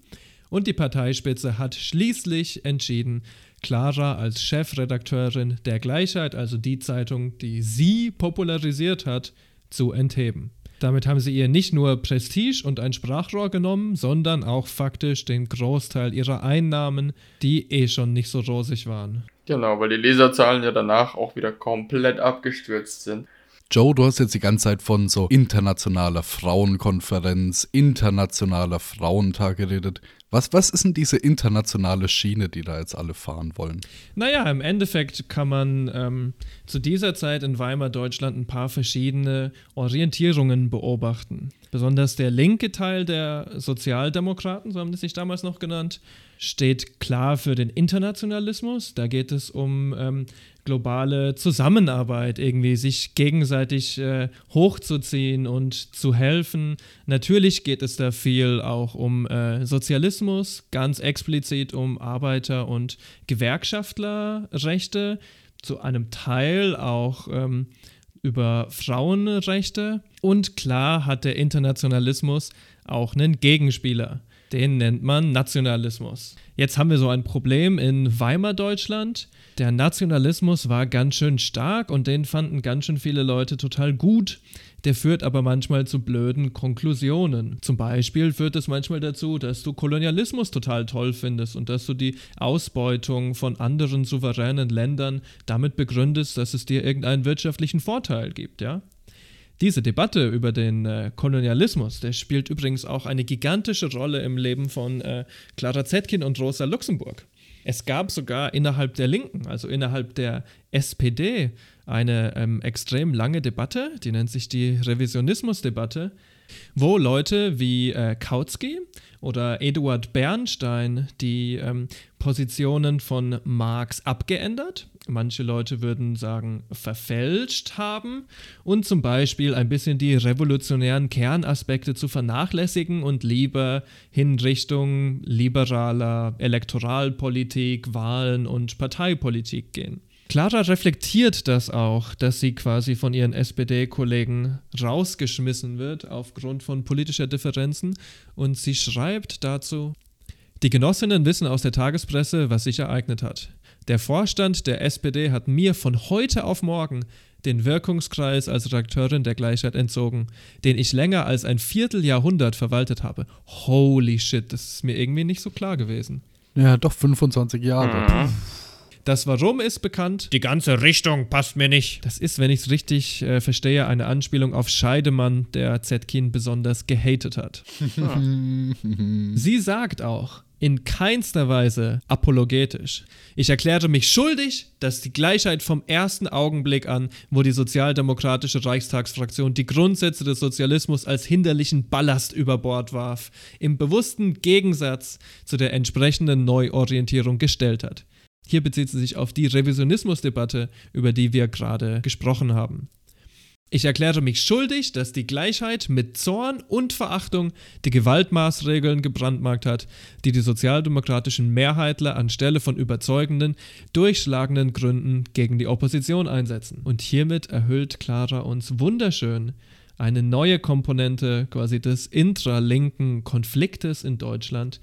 und die Parteispitze hat schließlich entschieden, Clara als Chefredakteurin der Gleichheit, also die Zeitung, die sie popularisiert hat, zu entheben. Damit haben sie ihr nicht nur Prestige und ein Sprachrohr genommen, sondern auch faktisch den Großteil ihrer Einnahmen, die eh schon nicht so rosig waren. Genau, weil die Leserzahlen ja danach auch wieder komplett abgestürzt sind. Joe, du hast jetzt die ganze Zeit von so internationaler Frauenkonferenz, internationaler Frauentag geredet. Was, was ist denn diese internationale Schiene, die da jetzt alle fahren wollen? Naja, im Endeffekt kann man ähm, zu dieser Zeit in Weimar Deutschland ein paar verschiedene Orientierungen beobachten. Besonders der linke Teil der Sozialdemokraten, so haben die sich damals noch genannt, steht klar für den Internationalismus. Da geht es um ähm, globale Zusammenarbeit, irgendwie sich gegenseitig äh, hochzuziehen und zu helfen. Natürlich geht es da viel auch um äh, Sozialismus, ganz explizit um Arbeiter- und Gewerkschaftlerrechte, zu einem Teil auch ähm, über Frauenrechte. Und klar hat der Internationalismus auch einen Gegenspieler. Den nennt man Nationalismus. Jetzt haben wir so ein Problem in Weimar Deutschland. Der Nationalismus war ganz schön stark und den fanden ganz schön viele Leute total gut. Der führt aber manchmal zu blöden Konklusionen. Zum Beispiel führt es manchmal dazu, dass du Kolonialismus total toll findest und dass du die Ausbeutung von anderen souveränen Ländern damit begründest, dass es dir irgendeinen wirtschaftlichen Vorteil gibt, ja? Diese Debatte über den äh, Kolonialismus, der spielt übrigens auch eine gigantische Rolle im Leben von äh, Clara Zetkin und Rosa Luxemburg. Es gab sogar innerhalb der Linken, also innerhalb der SPD, eine ähm, extrem lange Debatte, die nennt sich die Revisionismusdebatte, wo Leute wie äh, Kautsky oder Eduard Bernstein die ähm, Positionen von Marx abgeändert. Manche Leute würden sagen, verfälscht haben und zum Beispiel ein bisschen die revolutionären Kernaspekte zu vernachlässigen und lieber in Richtung liberaler Elektoralpolitik, Wahlen und Parteipolitik gehen. Clara reflektiert das auch, dass sie quasi von ihren SPD-Kollegen rausgeschmissen wird aufgrund von politischer Differenzen und sie schreibt dazu, die Genossinnen wissen aus der Tagespresse, was sich ereignet hat. Der Vorstand der SPD hat mir von heute auf morgen den Wirkungskreis als Redakteurin der Gleichheit entzogen, den ich länger als ein Vierteljahrhundert verwaltet habe. Holy shit, das ist mir irgendwie nicht so klar gewesen. Ja, doch 25 Jahre. Mhm. Das Warum ist bekannt. Die ganze Richtung passt mir nicht. Das ist, wenn ich es richtig äh, verstehe, eine Anspielung auf Scheidemann, der Zetkin besonders gehatet hat. Sie sagt auch, in keinster Weise apologetisch. Ich erklärte mich schuldig, dass die Gleichheit vom ersten Augenblick an, wo die sozialdemokratische Reichstagsfraktion die Grundsätze des Sozialismus als hinderlichen Ballast über Bord warf, im bewussten Gegensatz zu der entsprechenden Neuorientierung gestellt hat. Hier bezieht sie sich auf die Revisionismusdebatte, über die wir gerade gesprochen haben. Ich erkläre mich schuldig, dass die Gleichheit mit Zorn und Verachtung die Gewaltmaßregeln gebrandmarkt hat, die die sozialdemokratischen Mehrheitler anstelle von überzeugenden, durchschlagenden Gründen gegen die Opposition einsetzen. Und hiermit erhöht Clara uns wunderschön eine neue Komponente quasi des intralinken Konfliktes in Deutschland,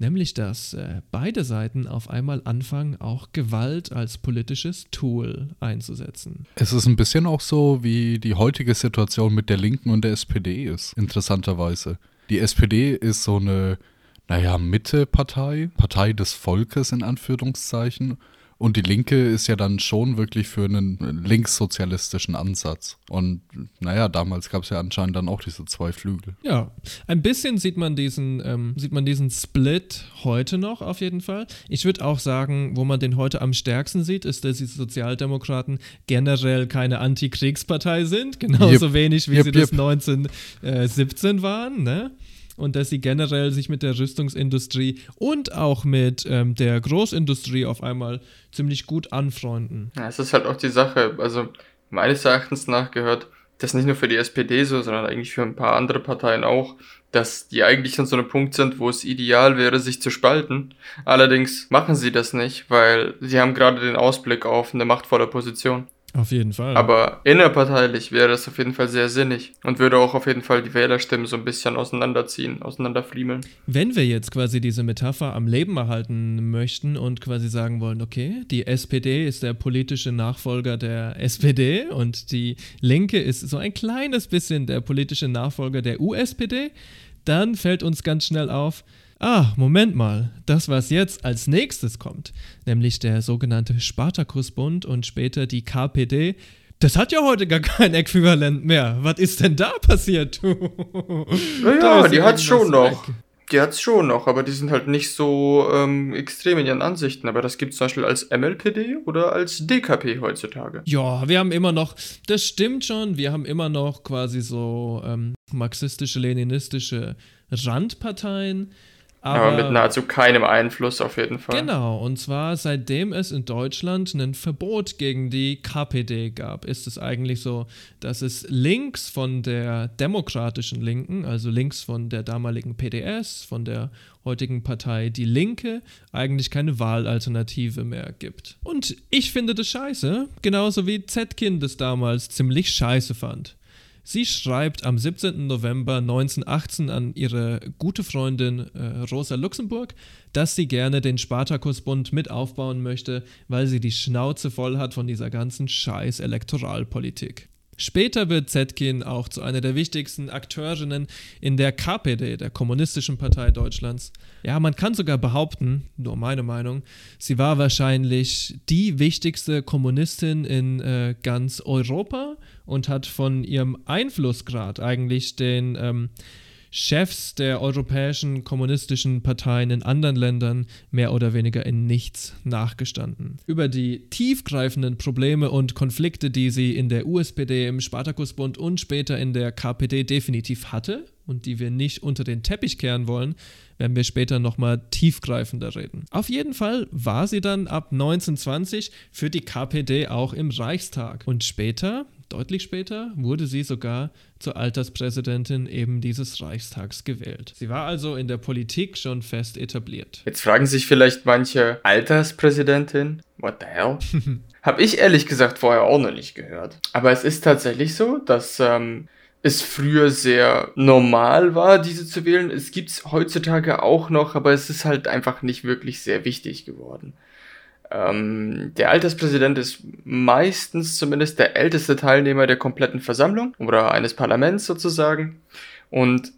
nämlich dass äh, beide Seiten auf einmal anfangen, auch Gewalt als politisches Tool einzusetzen. Es ist ein bisschen auch so, wie die heutige Situation mit der Linken und der SPD ist, interessanterweise. Die SPD ist so eine, naja, Mitte-Partei, Partei des Volkes in Anführungszeichen. Und die Linke ist ja dann schon wirklich für einen linkssozialistischen Ansatz. Und naja, damals gab es ja anscheinend dann auch diese zwei Flügel. Ja, ein bisschen sieht man diesen, ähm, sieht man diesen Split heute noch auf jeden Fall. Ich würde auch sagen, wo man den heute am stärksten sieht, ist, dass die Sozialdemokraten generell keine Antikriegspartei sind, genauso yep. wenig wie yep, sie yep. das 1917 waren, ne? Und dass sie generell sich mit der Rüstungsindustrie und auch mit ähm, der Großindustrie auf einmal ziemlich gut anfreunden. Ja, es ist halt auch die Sache, also meines Erachtens nach gehört das nicht nur für die SPD so, sondern eigentlich für ein paar andere Parteien auch, dass die eigentlich an so einem Punkt sind, wo es ideal wäre, sich zu spalten. Allerdings machen sie das nicht, weil sie haben gerade den Ausblick auf eine machtvolle Position. Auf jeden Fall. Aber innerparteilich wäre das auf jeden Fall sehr sinnig und würde auch auf jeden Fall die Wählerstimmen so ein bisschen auseinanderziehen, auseinanderfriemeln. Wenn wir jetzt quasi diese Metapher am Leben erhalten möchten und quasi sagen wollen, okay, die SPD ist der politische Nachfolger der SPD und die Linke ist so ein kleines bisschen der politische Nachfolger der USPD, dann fällt uns ganz schnell auf, ah, Moment mal, das, was jetzt als nächstes kommt, nämlich der sogenannte Spartakusbund und später die KPD, das hat ja heute gar kein Äquivalent mehr. Was ist denn da passiert? naja, die hat's schon noch. Weg. Die hat's schon noch, aber die sind halt nicht so ähm, extrem in ihren Ansichten. Aber das gibt es zum Beispiel als MLPD oder als DKP heutzutage. Ja, wir haben immer noch, das stimmt schon, wir haben immer noch quasi so ähm, marxistische, leninistische Randparteien aber, aber, mit nahezu keinem Einfluss auf jeden Fall. Genau, und zwar seitdem es in Deutschland ein Verbot gegen die KPD gab, ist es eigentlich so, dass es links von der demokratischen Linken, also links von der damaligen PDS, von der heutigen Partei Die Linke, eigentlich keine Wahlalternative mehr gibt. Und ich finde das scheiße, genauso wie Zetkin das damals ziemlich scheiße fand. Sie schreibt am 17. November 1918 an ihre gute Freundin äh, Rosa Luxemburg, dass sie gerne den Spartakusbund mit aufbauen möchte, weil sie die Schnauze voll hat von dieser ganzen Scheiß Elektoralpolitik. Später wird Zetkin auch zu einer der wichtigsten Akteurinnen in der KPD, der Kommunistischen Partei Deutschlands. Ja, man kann sogar behaupten, nur meine Meinung, sie war wahrscheinlich die wichtigste Kommunistin in äh, ganz Europa und hat von ihrem Einflussgrad eigentlich den ähm, Chefs der europäischen kommunistischen Parteien in anderen Ländern mehr oder weniger in nichts nachgestanden. Über die tiefgreifenden Probleme und Konflikte, die sie in der USPD, im Spartakusbund und später in der KPD definitiv hatte und die wir nicht unter den Teppich kehren wollen, werden wir später nochmal tiefgreifender reden. Auf jeden Fall war sie dann ab 1920 für die KPD auch im Reichstag und später, Deutlich später wurde sie sogar zur Alterspräsidentin eben dieses Reichstags gewählt. Sie war also in der Politik schon fest etabliert. Jetzt fragen sich vielleicht manche Alterspräsidentin, what the hell? Hab ich ehrlich gesagt vorher auch noch nicht gehört. Aber es ist tatsächlich so, dass ähm, es früher sehr normal war, diese zu wählen. Es gibt es heutzutage auch noch, aber es ist halt einfach nicht wirklich sehr wichtig geworden. Ähm, der Alterspräsident ist meistens zumindest der älteste Teilnehmer der kompletten Versammlung oder eines Parlaments sozusagen. Und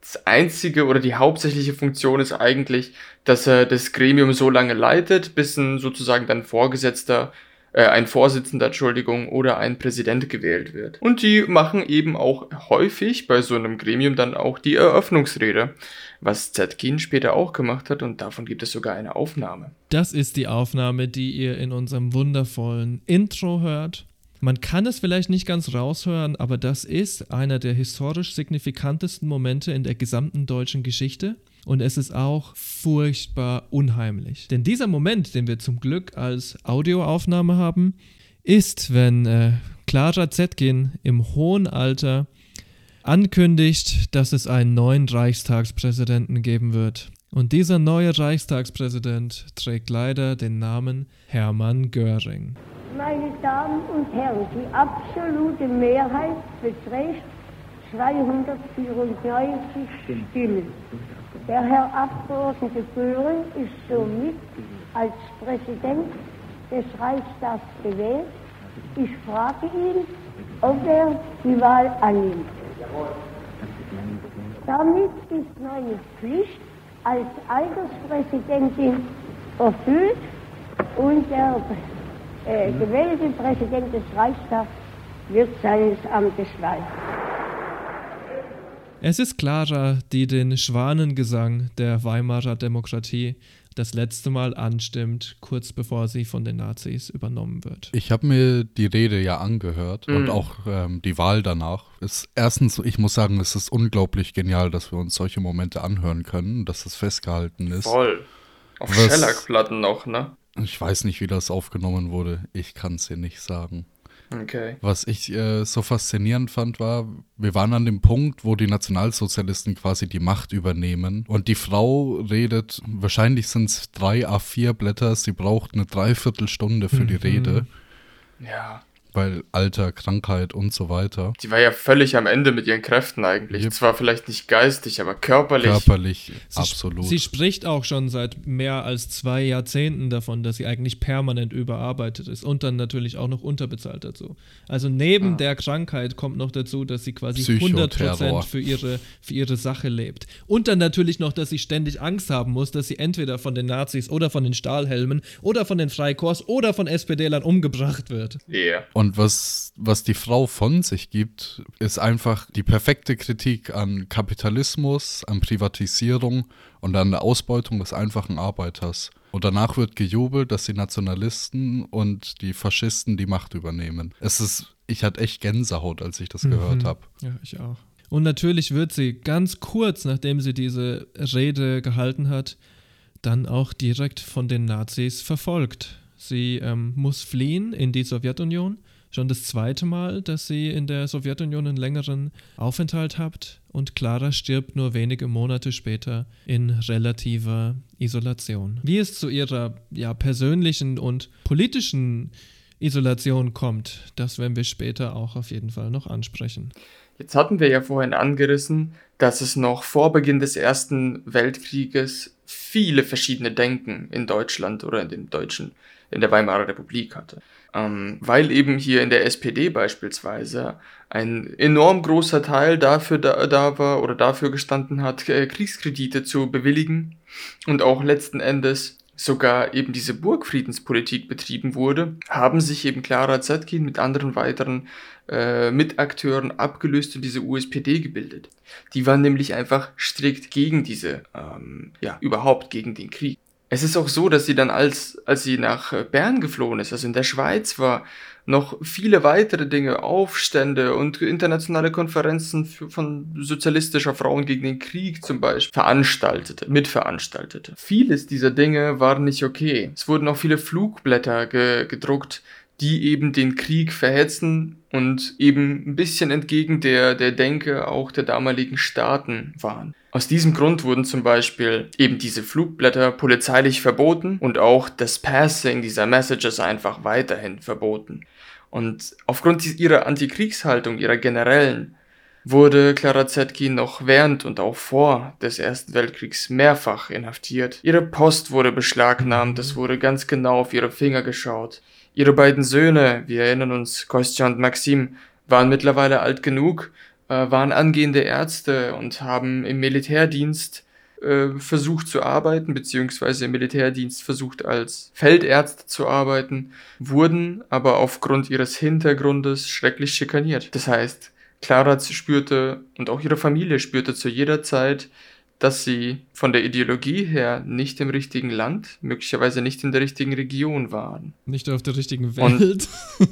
das einzige oder die hauptsächliche Funktion ist eigentlich, dass er das Gremium so lange leitet, bis ein sozusagen dann Vorgesetzter äh, ein Vorsitzender, Entschuldigung, oder ein Präsident gewählt wird. Und die machen eben auch häufig bei so einem Gremium dann auch die Eröffnungsrede, was Zetkin später auch gemacht hat und davon gibt es sogar eine Aufnahme. Das ist die Aufnahme, die ihr in unserem wundervollen Intro hört. Man kann es vielleicht nicht ganz raushören, aber das ist einer der historisch signifikantesten Momente in der gesamten deutschen Geschichte und es ist auch furchtbar unheimlich. Denn dieser Moment, den wir zum Glück als Audioaufnahme haben, ist, wenn äh, Clara Zetkin im hohen Alter ankündigt, dass es einen neuen Reichstagspräsidenten geben wird. Und dieser neue Reichstagspräsident trägt leider den Namen Hermann Göring. Meine Damen und Herren, die absolute Mehrheit beträgt 294 Stimmen. Der Herr Abgeordnete Göring ist somit als Präsident des Reichstags gewählt. Ich frage ihn, ob er die Wahl annimmt. Damit ist meine Pflicht als Alterspräsidentin erfüllt Und der äh, gewählte Präsident des Reichstags wird seines Amtes walten. Es ist Clara, die den Schwanengesang der Weimarer Demokratie das letzte Mal anstimmt, kurz bevor sie von den Nazis übernommen wird. Ich habe mir die Rede ja angehört und auch ähm, die Wahl danach. Ist erstens, ich muss sagen, es ist unglaublich genial, dass wir uns solche Momente anhören können, dass das festgehalten ist. Voll. Auf Schellackplatten noch, ne? Ich weiß nicht, wie das aufgenommen wurde. Ich kann es dir nicht sagen. Okay. Was ich äh, so faszinierend fand, war, wir waren an dem Punkt, wo die Nationalsozialisten quasi die Macht übernehmen. Und die Frau redet, wahrscheinlich sind es drei A4-Blätter, sie braucht eine Dreiviertelstunde für die Rede, Ja. Weil Alter, Krankheit und so weiter. Die war ja völlig am Ende mit ihren Kräften eigentlich. Yep. Zwar vielleicht nicht geistig, aber körperlich. Körperlich, Sie, absolut. Sie spricht auch schon seit mehr als zwei Jahrzehnten davon, dass sie eigentlich permanent überarbeitet ist und dann natürlich auch noch unterbezahlt dazu. Also neben der Krankheit kommt noch dazu, dass sie quasi Psychoterror. 100% für ihre, für ihre Sache lebt. Und dann natürlich noch, dass sie ständig Angst haben muss, dass sie entweder von den Nazis oder von den Stahlhelmen oder von den Freikorps oder von SPD-Lern umgebracht wird. Yeah. Und was, was die Frau von sich gibt, ist einfach die perfekte Kritik an Kapitalismus, an Privatisierung und an der Ausbeutung des einfachen Arbeiters. Und danach wird gejubelt, dass die Nationalisten und die Faschisten die Macht übernehmen. Es ist, ich hatte echt Gänsehaut, als ich das gehört habe. Ja, ich auch. Und natürlich wird sie ganz kurz, nachdem sie diese Rede gehalten hat, dann auch direkt von den Nazis verfolgt. Sie ähm, muss fliehen in die Sowjetunion. Schon das zweite Mal, dass sie in der Sowjetunion einen längeren Aufenthalt hat. Und Clara stirbt nur wenige Monate später in relativer Isolation. Wie es zu ihrer ja, persönlichen und politischen Isolation kommt, das werden wir später auch auf jeden Fall noch ansprechen. Jetzt hatten wir ja vorhin angerissen, dass es noch vor Beginn des Ersten Weltkrieges viele verschiedene Denken in Deutschland oder in dem deutschen, in der Weimarer Republik hatte. Ähm, weil eben hier in der SPD beispielsweise ein enorm großer Teil dafür da, da war oder dafür gestanden hat, äh, Kriegskredite zu bewilligen und auch letzten Endes sogar eben diese Burgfriedenspolitik betrieben wurde, haben sich eben Clara Zetkin mit anderen weiteren äh, Mitakteuren abgelöst und diese USPD gebildet. Die waren nämlich einfach strikt gegen diese, ähm, ja, überhaupt gegen den Krieg. Es ist auch so, dass sie dann, als, als sie nach äh, Bern geflohen ist, also in der Schweiz war, noch viele weitere Dinge, Aufstände und internationale Konferenzen von sozialistischer Frauen gegen den Krieg zum Beispiel veranstaltete, mitveranstaltete. Vieles dieser Dinge waren nicht okay. Es wurden auch viele Flugblätter ge gedruckt, die eben den Krieg verhetzen und eben ein bisschen entgegen der, der Denke auch der damaligen Staaten waren. Aus diesem Grund wurden zum Beispiel eben diese Flugblätter polizeilich verboten und auch das Passing dieser Messages einfach weiterhin verboten. Und aufgrund ihrer Antikriegshaltung, ihrer generellen, wurde Clara Zetkin noch während und auch vor des Ersten Weltkriegs mehrfach inhaftiert. Ihre Post wurde beschlagnahmt, es wurde ganz genau auf ihre Finger geschaut. Ihre beiden Söhne, wir erinnern uns, Kostja und Maxim, waren mittlerweile alt genug, waren angehende Ärzte und haben im Militärdienst äh, versucht zu arbeiten, beziehungsweise im Militärdienst versucht als Feldärzte zu arbeiten, wurden aber aufgrund ihres Hintergrundes schrecklich schikaniert. Das heißt, Clara spürte und auch ihre Familie spürte zu jeder Zeit, dass sie von der Ideologie her nicht im richtigen Land, möglicherweise nicht in der richtigen Region waren. Nicht auf der richtigen Und- Welt.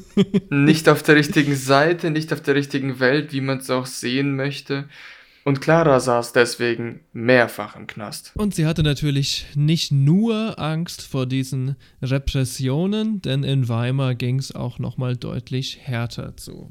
Nicht auf der richtigen Seite, nicht auf der richtigen Welt, wie man es auch sehen möchte. Und Clara saß deswegen mehrfach im Knast. Und sie hatte natürlich nicht nur Angst vor diesen Repressionen, denn in Weimar ging es auch nochmal deutlich härter zu.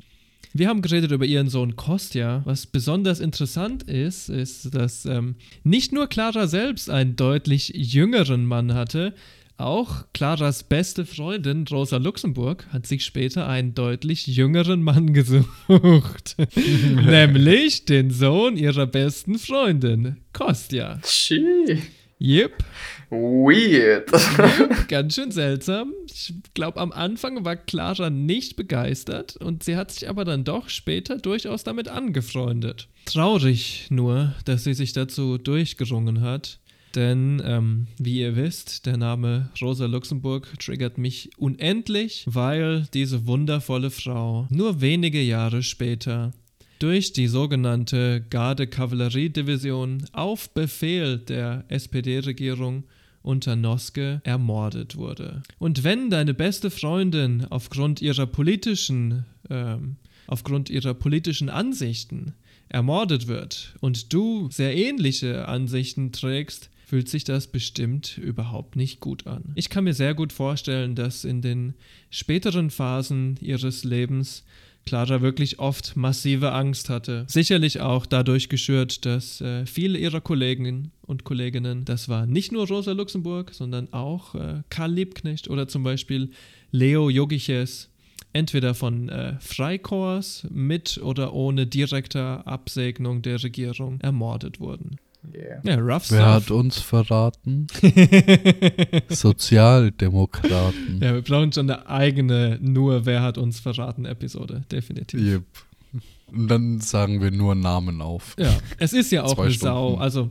Wir haben geredet über ihren Sohn Kostja. Was besonders interessant ist, ist, dass ähm, nicht nur Clara selbst einen deutlich jüngeren Mann hatte, auch Claras beste Freundin Rosa Luxemburg hat sich später einen deutlich jüngeren Mann gesucht. Nämlich den Sohn ihrer besten Freundin, Kostja. Tschii. Yep, Weird. ganz schön seltsam. Ich glaube, am Anfang war Clara nicht begeistert und sie hat sich aber dann doch später durchaus damit angefreundet. Traurig nur, dass sie sich dazu durchgerungen hat. denn ähm, wie ihr wisst, der Name Rosa Luxemburg triggert mich unendlich, weil diese wundervolle Frau nur wenige Jahre später durch die sogenannte Garde-Kavalleriedivision auf Befehl der SPD-Regierung unter Noske ermordet wurde. Und wenn deine beste Freundin aufgrund ihrer politischen, ähm, aufgrund ihrer politischen Ansichten ermordet wird und du sehr ähnliche Ansichten trägst, fühlt sich das bestimmt überhaupt nicht gut an. Ich kann mir sehr gut vorstellen, dass in den späteren Phasen ihres Lebens Clara wirklich oft massive Angst hatte. Sicherlich auch dadurch geschürt, dass äh, viele ihrer Kollegen und Kolleginnen, das war nicht nur Rosa Luxemburg, sondern auch äh, Karl Liebknecht oder zum Beispiel Leo Jogiches, entweder von äh, Freikorps mit oder ohne direkter Absegnung der Regierung ermordet wurden. Yeah. Ja, rough Wer stuff. hat uns verraten? Sozialdemokraten. Ja, wir brauchen schon eine eigene nur Wer hat uns verraten Episode, definitiv. Yep. Und dann sagen wir nur Namen auf. Ja, es ist ja auch Zwei eine Stunden. Sau. Also,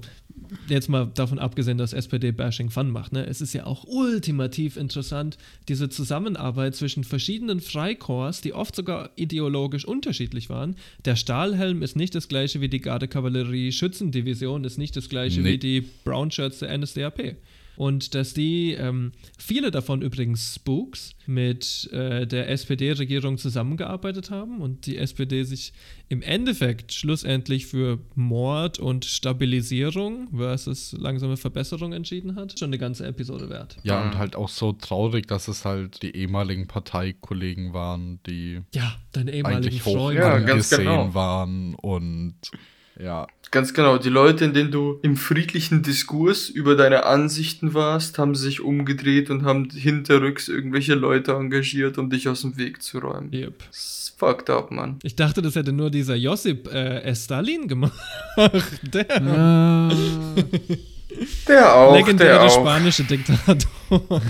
jetzt mal davon abgesehen, dass SPD-Bashing Fun macht, ne? Es ist ja auch ultimativ interessant, diese Zusammenarbeit zwischen verschiedenen Freikorps, die oft sogar ideologisch unterschiedlich waren. Der Stahlhelm ist nicht das gleiche wie die Garde-Kavallerie-Schützendivision, ist nicht das gleiche Nee. wie die Brown Shirts der NSDAP. Und dass die, ähm, viele davon übrigens Spooks, mit äh, der SPD-Regierung zusammengearbeitet haben und die SPD sich im Endeffekt schlussendlich für Mord und Stabilisierung versus langsame Verbesserung entschieden hat. Schon eine ganze Episode wert. Ja, und halt auch so traurig, dass es halt die ehemaligen Parteikollegen waren, die Ja, deine ehemaligen Freunde. Ja, ganz angesehen genau. waren und ja, Ganz genau, die Leute, in denen du im friedlichen Diskurs über deine Ansichten warst, haben sich umgedreht und haben hinterrücks irgendwelche Leute engagiert, um dich aus dem Weg zu räumen. Yep. Das ist fucked up, Mann. Ich dachte, das hätte nur dieser Josip äh, S. Stalin gemacht. der Der auch, der legendäre auch. spanische Diktator.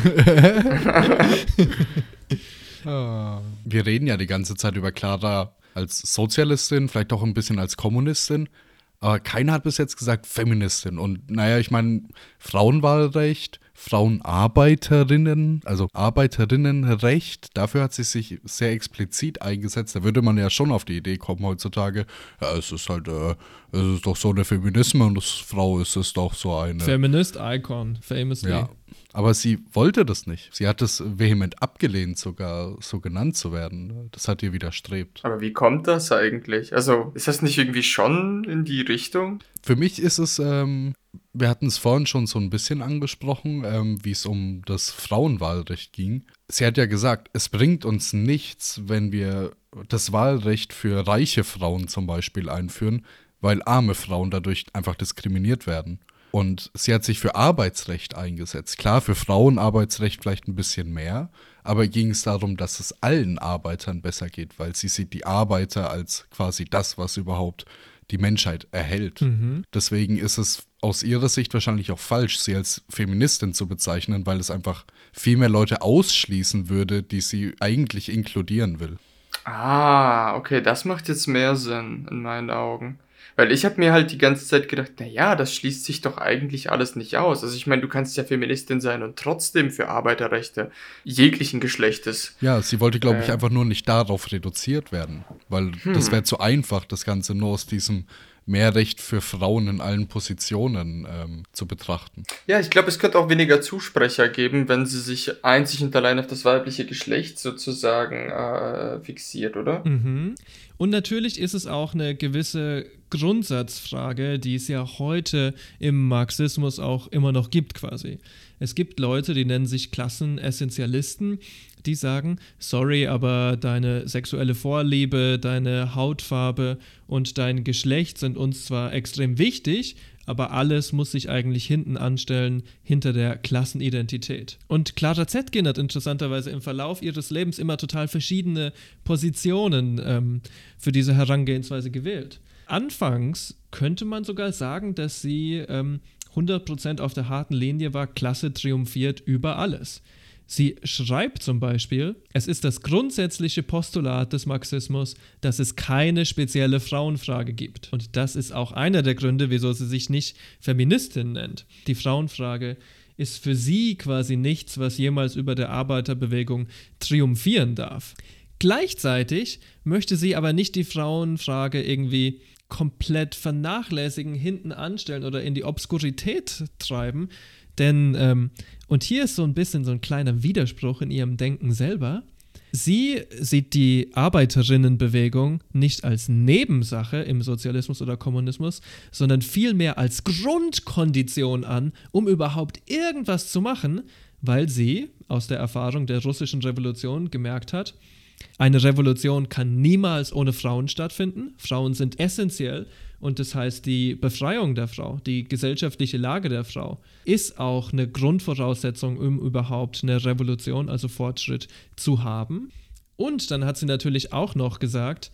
wir reden ja die ganze Zeit über Clara als Sozialistin, vielleicht auch ein bisschen als Kommunistin, aber keiner hat bis jetzt gesagt Feministin. Und naja, ich meine, Frauenwahlrecht, Frauenarbeiterinnen, also Arbeiterinnenrecht, dafür hat sie sich sehr explizit eingesetzt. Da würde man ja schon auf die Idee kommen heutzutage, ja, es ist halt, äh, es ist doch so eine Feminismus-Frau, es ist doch so eine. Feminist-Icon, famously. Ja, aber sie wollte das nicht. Sie hat es vehement abgelehnt, sogar so genannt zu werden. Das hat ihr widerstrebt. Aber wie kommt das eigentlich? Also, ist das nicht irgendwie schon in die Richtung? Für mich ist es, ähm, wir hatten es vorhin schon so ein bisschen angesprochen, ähm, wie es um das Frauenwahlrecht ging. Sie hat ja gesagt, es bringt uns nichts, wenn wir das Wahlrecht für reiche Frauen zum Beispiel einführen, weil arme Frauen dadurch einfach diskriminiert werden. Und sie hat sich für Arbeitsrecht eingesetzt. Klar, für Frauenarbeitsrecht vielleicht ein bisschen mehr, aber ging es darum, dass es allen Arbeitern besser geht, weil sie sieht die Arbeiter als quasi das, was überhaupt die Menschheit erhält. Deswegen ist es aus ihrer Sicht wahrscheinlich auch falsch, sie als Feministin zu bezeichnen, weil es einfach viel mehr Leute ausschließen würde, die sie eigentlich inkludieren will. Ah, okay, das macht jetzt mehr Sinn in meinen Augen. Weil ich habe mir halt die ganze Zeit gedacht, na ja, das schließt sich doch eigentlich alles nicht aus. Also ich meine, du kannst ja Feministin sein und trotzdem für Arbeiterrechte jeglichen Geschlechtes. Ja, sie wollte, glaube ich, Äh. einfach nur nicht darauf reduziert werden, weil das wäre zu einfach, das Ganze nur aus diesem Mehrrecht für Frauen in allen Positionen ähm, zu betrachten. Ja, ich glaube, es könnte auch weniger Zusprecher geben, wenn sie sich einzig und allein auf das weibliche Geschlecht sozusagen äh, fixiert, oder? Mhm. Und natürlich ist es auch eine gewisse Grundsatzfrage, die es ja heute im Marxismus auch immer noch gibt quasi. Es gibt Leute, die nennen sich Klassenessentialisten, die sagen, sorry, aber deine sexuelle Vorliebe, deine Hautfarbe und dein Geschlecht sind uns zwar extrem wichtig, aber alles muss sich eigentlich hinten anstellen, hinter der Klassenidentität. Und Clara Zetkin hat interessanterweise im Verlauf ihres Lebens immer total verschiedene Positionen ähm, für diese Herangehensweise gewählt. Anfangs könnte man sogar sagen, dass sie ähm, 100% auf der harten Linie war, Klasse triumphiert über alles. Sie schreibt zum Beispiel, es ist das grundsätzliche Postulat des Marxismus, dass es keine spezielle Frauenfrage gibt. Und das ist auch einer der Gründe, wieso sie sich nicht Feministin nennt. Die Frauenfrage ist für sie quasi nichts, was jemals über der Arbeiterbewegung triumphieren darf. Gleichzeitig möchte sie aber nicht die Frauenfrage irgendwie komplett vernachlässigen, hinten anstellen oder in die Obskurität treiben. Denn, ähm, und hier ist so ein bisschen so ein kleiner Widerspruch in ihrem Denken selber. Sie sieht die Arbeiterinnenbewegung nicht als Nebensache im Sozialismus oder Kommunismus, sondern vielmehr als Grundkondition an, um überhaupt irgendwas zu machen, weil sie aus der Erfahrung der russischen Revolution gemerkt hat, eine Revolution kann niemals ohne Frauen stattfinden. Frauen sind essentiell und das heißt, die Befreiung der Frau, die gesellschaftliche Lage der Frau ist auch eine Grundvoraussetzung, um überhaupt eine Revolution, also Fortschritt zu haben. Und dann hat sie natürlich auch noch gesagt,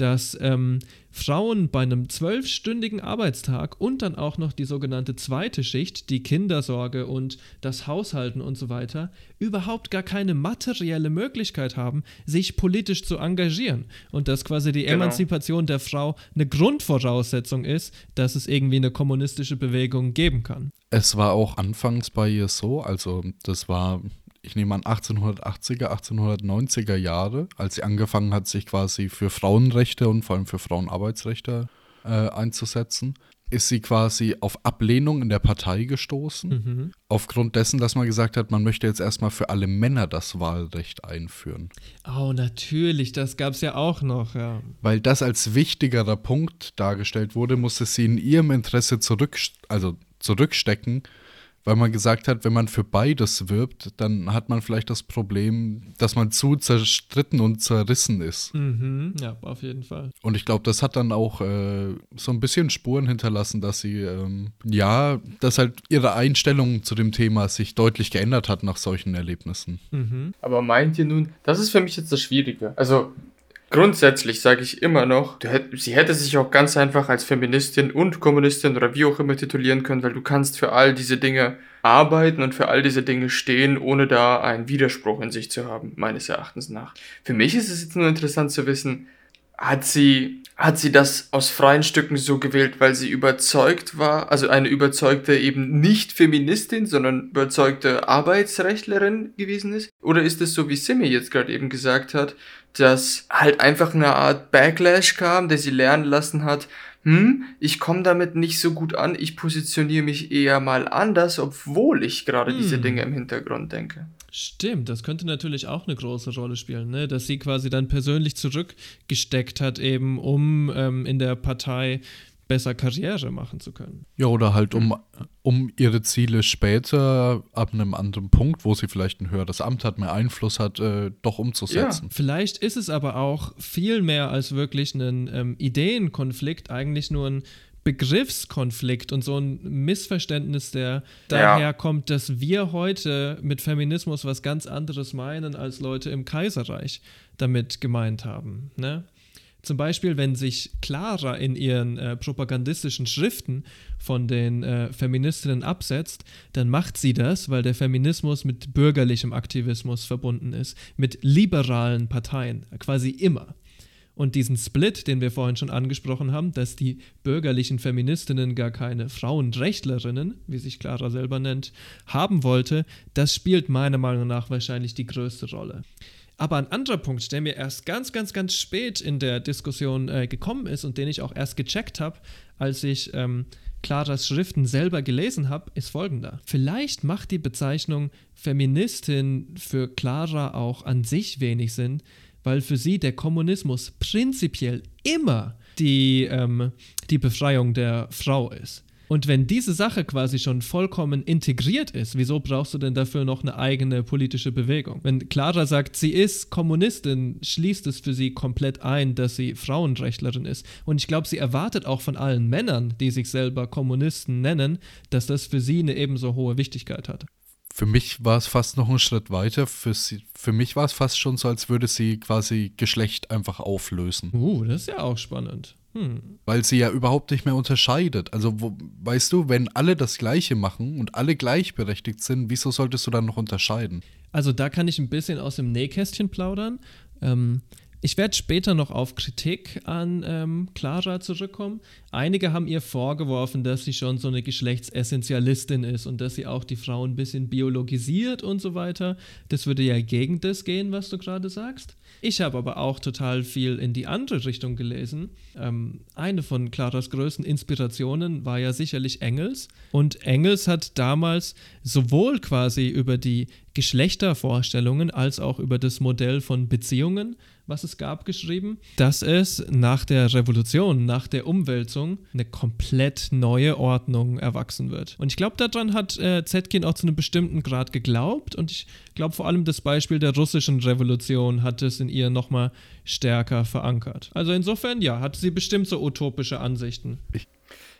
dass ähm, Frauen bei einem zwölfstündigen Arbeitstag und dann auch noch die sogenannte zweite Schicht, die Kindersorge und das Haushalten und so weiter, überhaupt gar keine materielle Möglichkeit haben, sich politisch zu engagieren. Und dass quasi die genau. Emanzipation der Frau eine Grundvoraussetzung ist, dass es irgendwie eine kommunistische Bewegung geben kann. Es war auch anfangs bei ihr so, also das war ich nehme an 1880er, 1890er Jahre, als sie angefangen hat, sich quasi für Frauenrechte und vor allem für Frauenarbeitsrechte äh, einzusetzen, ist sie quasi auf Ablehnung in der Partei gestoßen. Mhm. Aufgrund dessen, dass man gesagt hat, man möchte jetzt erstmal für alle Männer das Wahlrecht einführen. Oh, natürlich, das gab es ja auch noch, ja. Weil das als wichtigerer Punkt dargestellt wurde, musste sie in ihrem Interesse zurück, also zurückstecken weil man gesagt hat, wenn man für beides wirbt, dann hat man vielleicht das Problem, dass man zu zerstritten und zerrissen ist. Mhm, ja, auf jeden Fall. Und ich glaube, das hat dann auch äh, so ein bisschen Spuren hinterlassen, dass sie, ähm, ja, dass halt ihre Einstellung zu dem Thema sich deutlich geändert hat nach solchen Erlebnissen. Mhm. Aber meint ihr nun, das ist für mich jetzt das Schwierige. Also Grundsätzlich sage ich immer noch, sie hätte sich auch ganz einfach als Feministin und Kommunistin oder wie auch immer titulieren können, weil du kannst für all diese Dinge arbeiten und für all diese Dinge stehen, ohne da einen Widerspruch in sich zu haben, meines Erachtens nach. Für mich ist es jetzt nur interessant zu wissen, hat sie, hat sie das aus freien Stücken so gewählt, weil sie überzeugt war, also eine überzeugte eben nicht Feministin, sondern überzeugte Arbeitsrechtlerin gewesen ist? Oder ist es so, wie Simi jetzt gerade eben gesagt hat, dass halt einfach eine Art Backlash kam, der sie lernen lassen hat, hm, ich komme damit nicht so gut an, ich positioniere mich eher mal anders, obwohl ich gerade hm. diese Dinge im Hintergrund denke. Stimmt, das könnte natürlich auch eine große Rolle spielen, ne? dass sie quasi dann persönlich zurückgesteckt hat, eben um ähm, in der Partei besser Karriere machen zu können. Ja, oder halt um, um ihre Ziele später ab einem anderen Punkt, wo sie vielleicht ein höheres Amt hat, mehr Einfluss hat, äh, doch umzusetzen. Ja. Vielleicht ist es aber auch viel mehr als wirklich ein ähm, Ideenkonflikt, eigentlich nur ein Begriffskonflikt und so ein Missverständnis, der ja. daher kommt, dass wir heute mit Feminismus was ganz anderes meinen, als Leute im Kaiserreich damit gemeint haben. Ne? Zum Beispiel, wenn sich Clara in ihren äh, propagandistischen Schriften von den äh, Feministinnen absetzt, dann macht sie das, weil der Feminismus mit bürgerlichem Aktivismus verbunden ist, mit liberalen Parteien, quasi immer. Und diesen Split, den wir vorhin schon angesprochen haben, dass die bürgerlichen Feministinnen gar keine Frauenrechtlerinnen, wie sich Clara selber nennt, haben wollte, das spielt meiner Meinung nach wahrscheinlich die größte Rolle. Aber ein anderer Punkt, der mir erst ganz, ganz, ganz spät in der Diskussion äh, gekommen ist und den ich auch erst gecheckt habe, als ich ähm, Claras Schriften selber gelesen habe, ist folgender. Vielleicht macht die Bezeichnung Feministin für Clara auch an sich wenig Sinn, weil für sie der Kommunismus prinzipiell immer die, ähm, die Befreiung der Frau ist. Und wenn diese Sache quasi schon vollkommen integriert ist, wieso brauchst du denn dafür noch eine eigene politische Bewegung? Wenn Clara sagt, sie ist Kommunistin, schließt es für sie komplett ein, dass sie Frauenrechtlerin ist. Und ich glaube, sie erwartet auch von allen Männern, die sich selber Kommunisten nennen, dass das für sie eine ebenso hohe Wichtigkeit hat. Für mich war es fast noch einen Schritt weiter. Für, sie, für mich war es fast schon so, als würde sie quasi Geschlecht einfach auflösen. Uh, das ist ja auch spannend. Hm. Weil sie ja überhaupt nicht mehr unterscheidet. Also, wo, weißt du, wenn alle das Gleiche machen und alle gleichberechtigt sind, wieso solltest du dann noch unterscheiden? Also da kann ich ein bisschen aus dem Nähkästchen plaudern. Ähm, ich werde später noch auf Kritik an ähm, Clara zurückkommen. Einige haben ihr vorgeworfen, dass sie schon so eine Geschlechtsessentialistin ist und dass sie auch die Frauen ein bisschen biologisiert und so weiter. Das würde ja gegen das gehen, was du gerade sagst. Ich habe aber auch total viel in die andere Richtung gelesen. Ähm, eine von Claras größten Inspirationen war ja sicherlich Engels. Und Engels hat damals sowohl quasi über die Geschlechtervorstellungen als auch über das Modell von Beziehungen was es gab, geschrieben, dass es nach der Revolution, nach der Umwälzung eine komplett neue Ordnung erwachsen wird. Und ich glaube, daran hat äh, Zetkin auch zu einem bestimmten Grad geglaubt und ich glaube vor allem das Beispiel der russischen Revolution hat es in ihr nochmal stärker verankert. Also insofern, ja, hat sie bestimmt so utopische Ansichten. Ich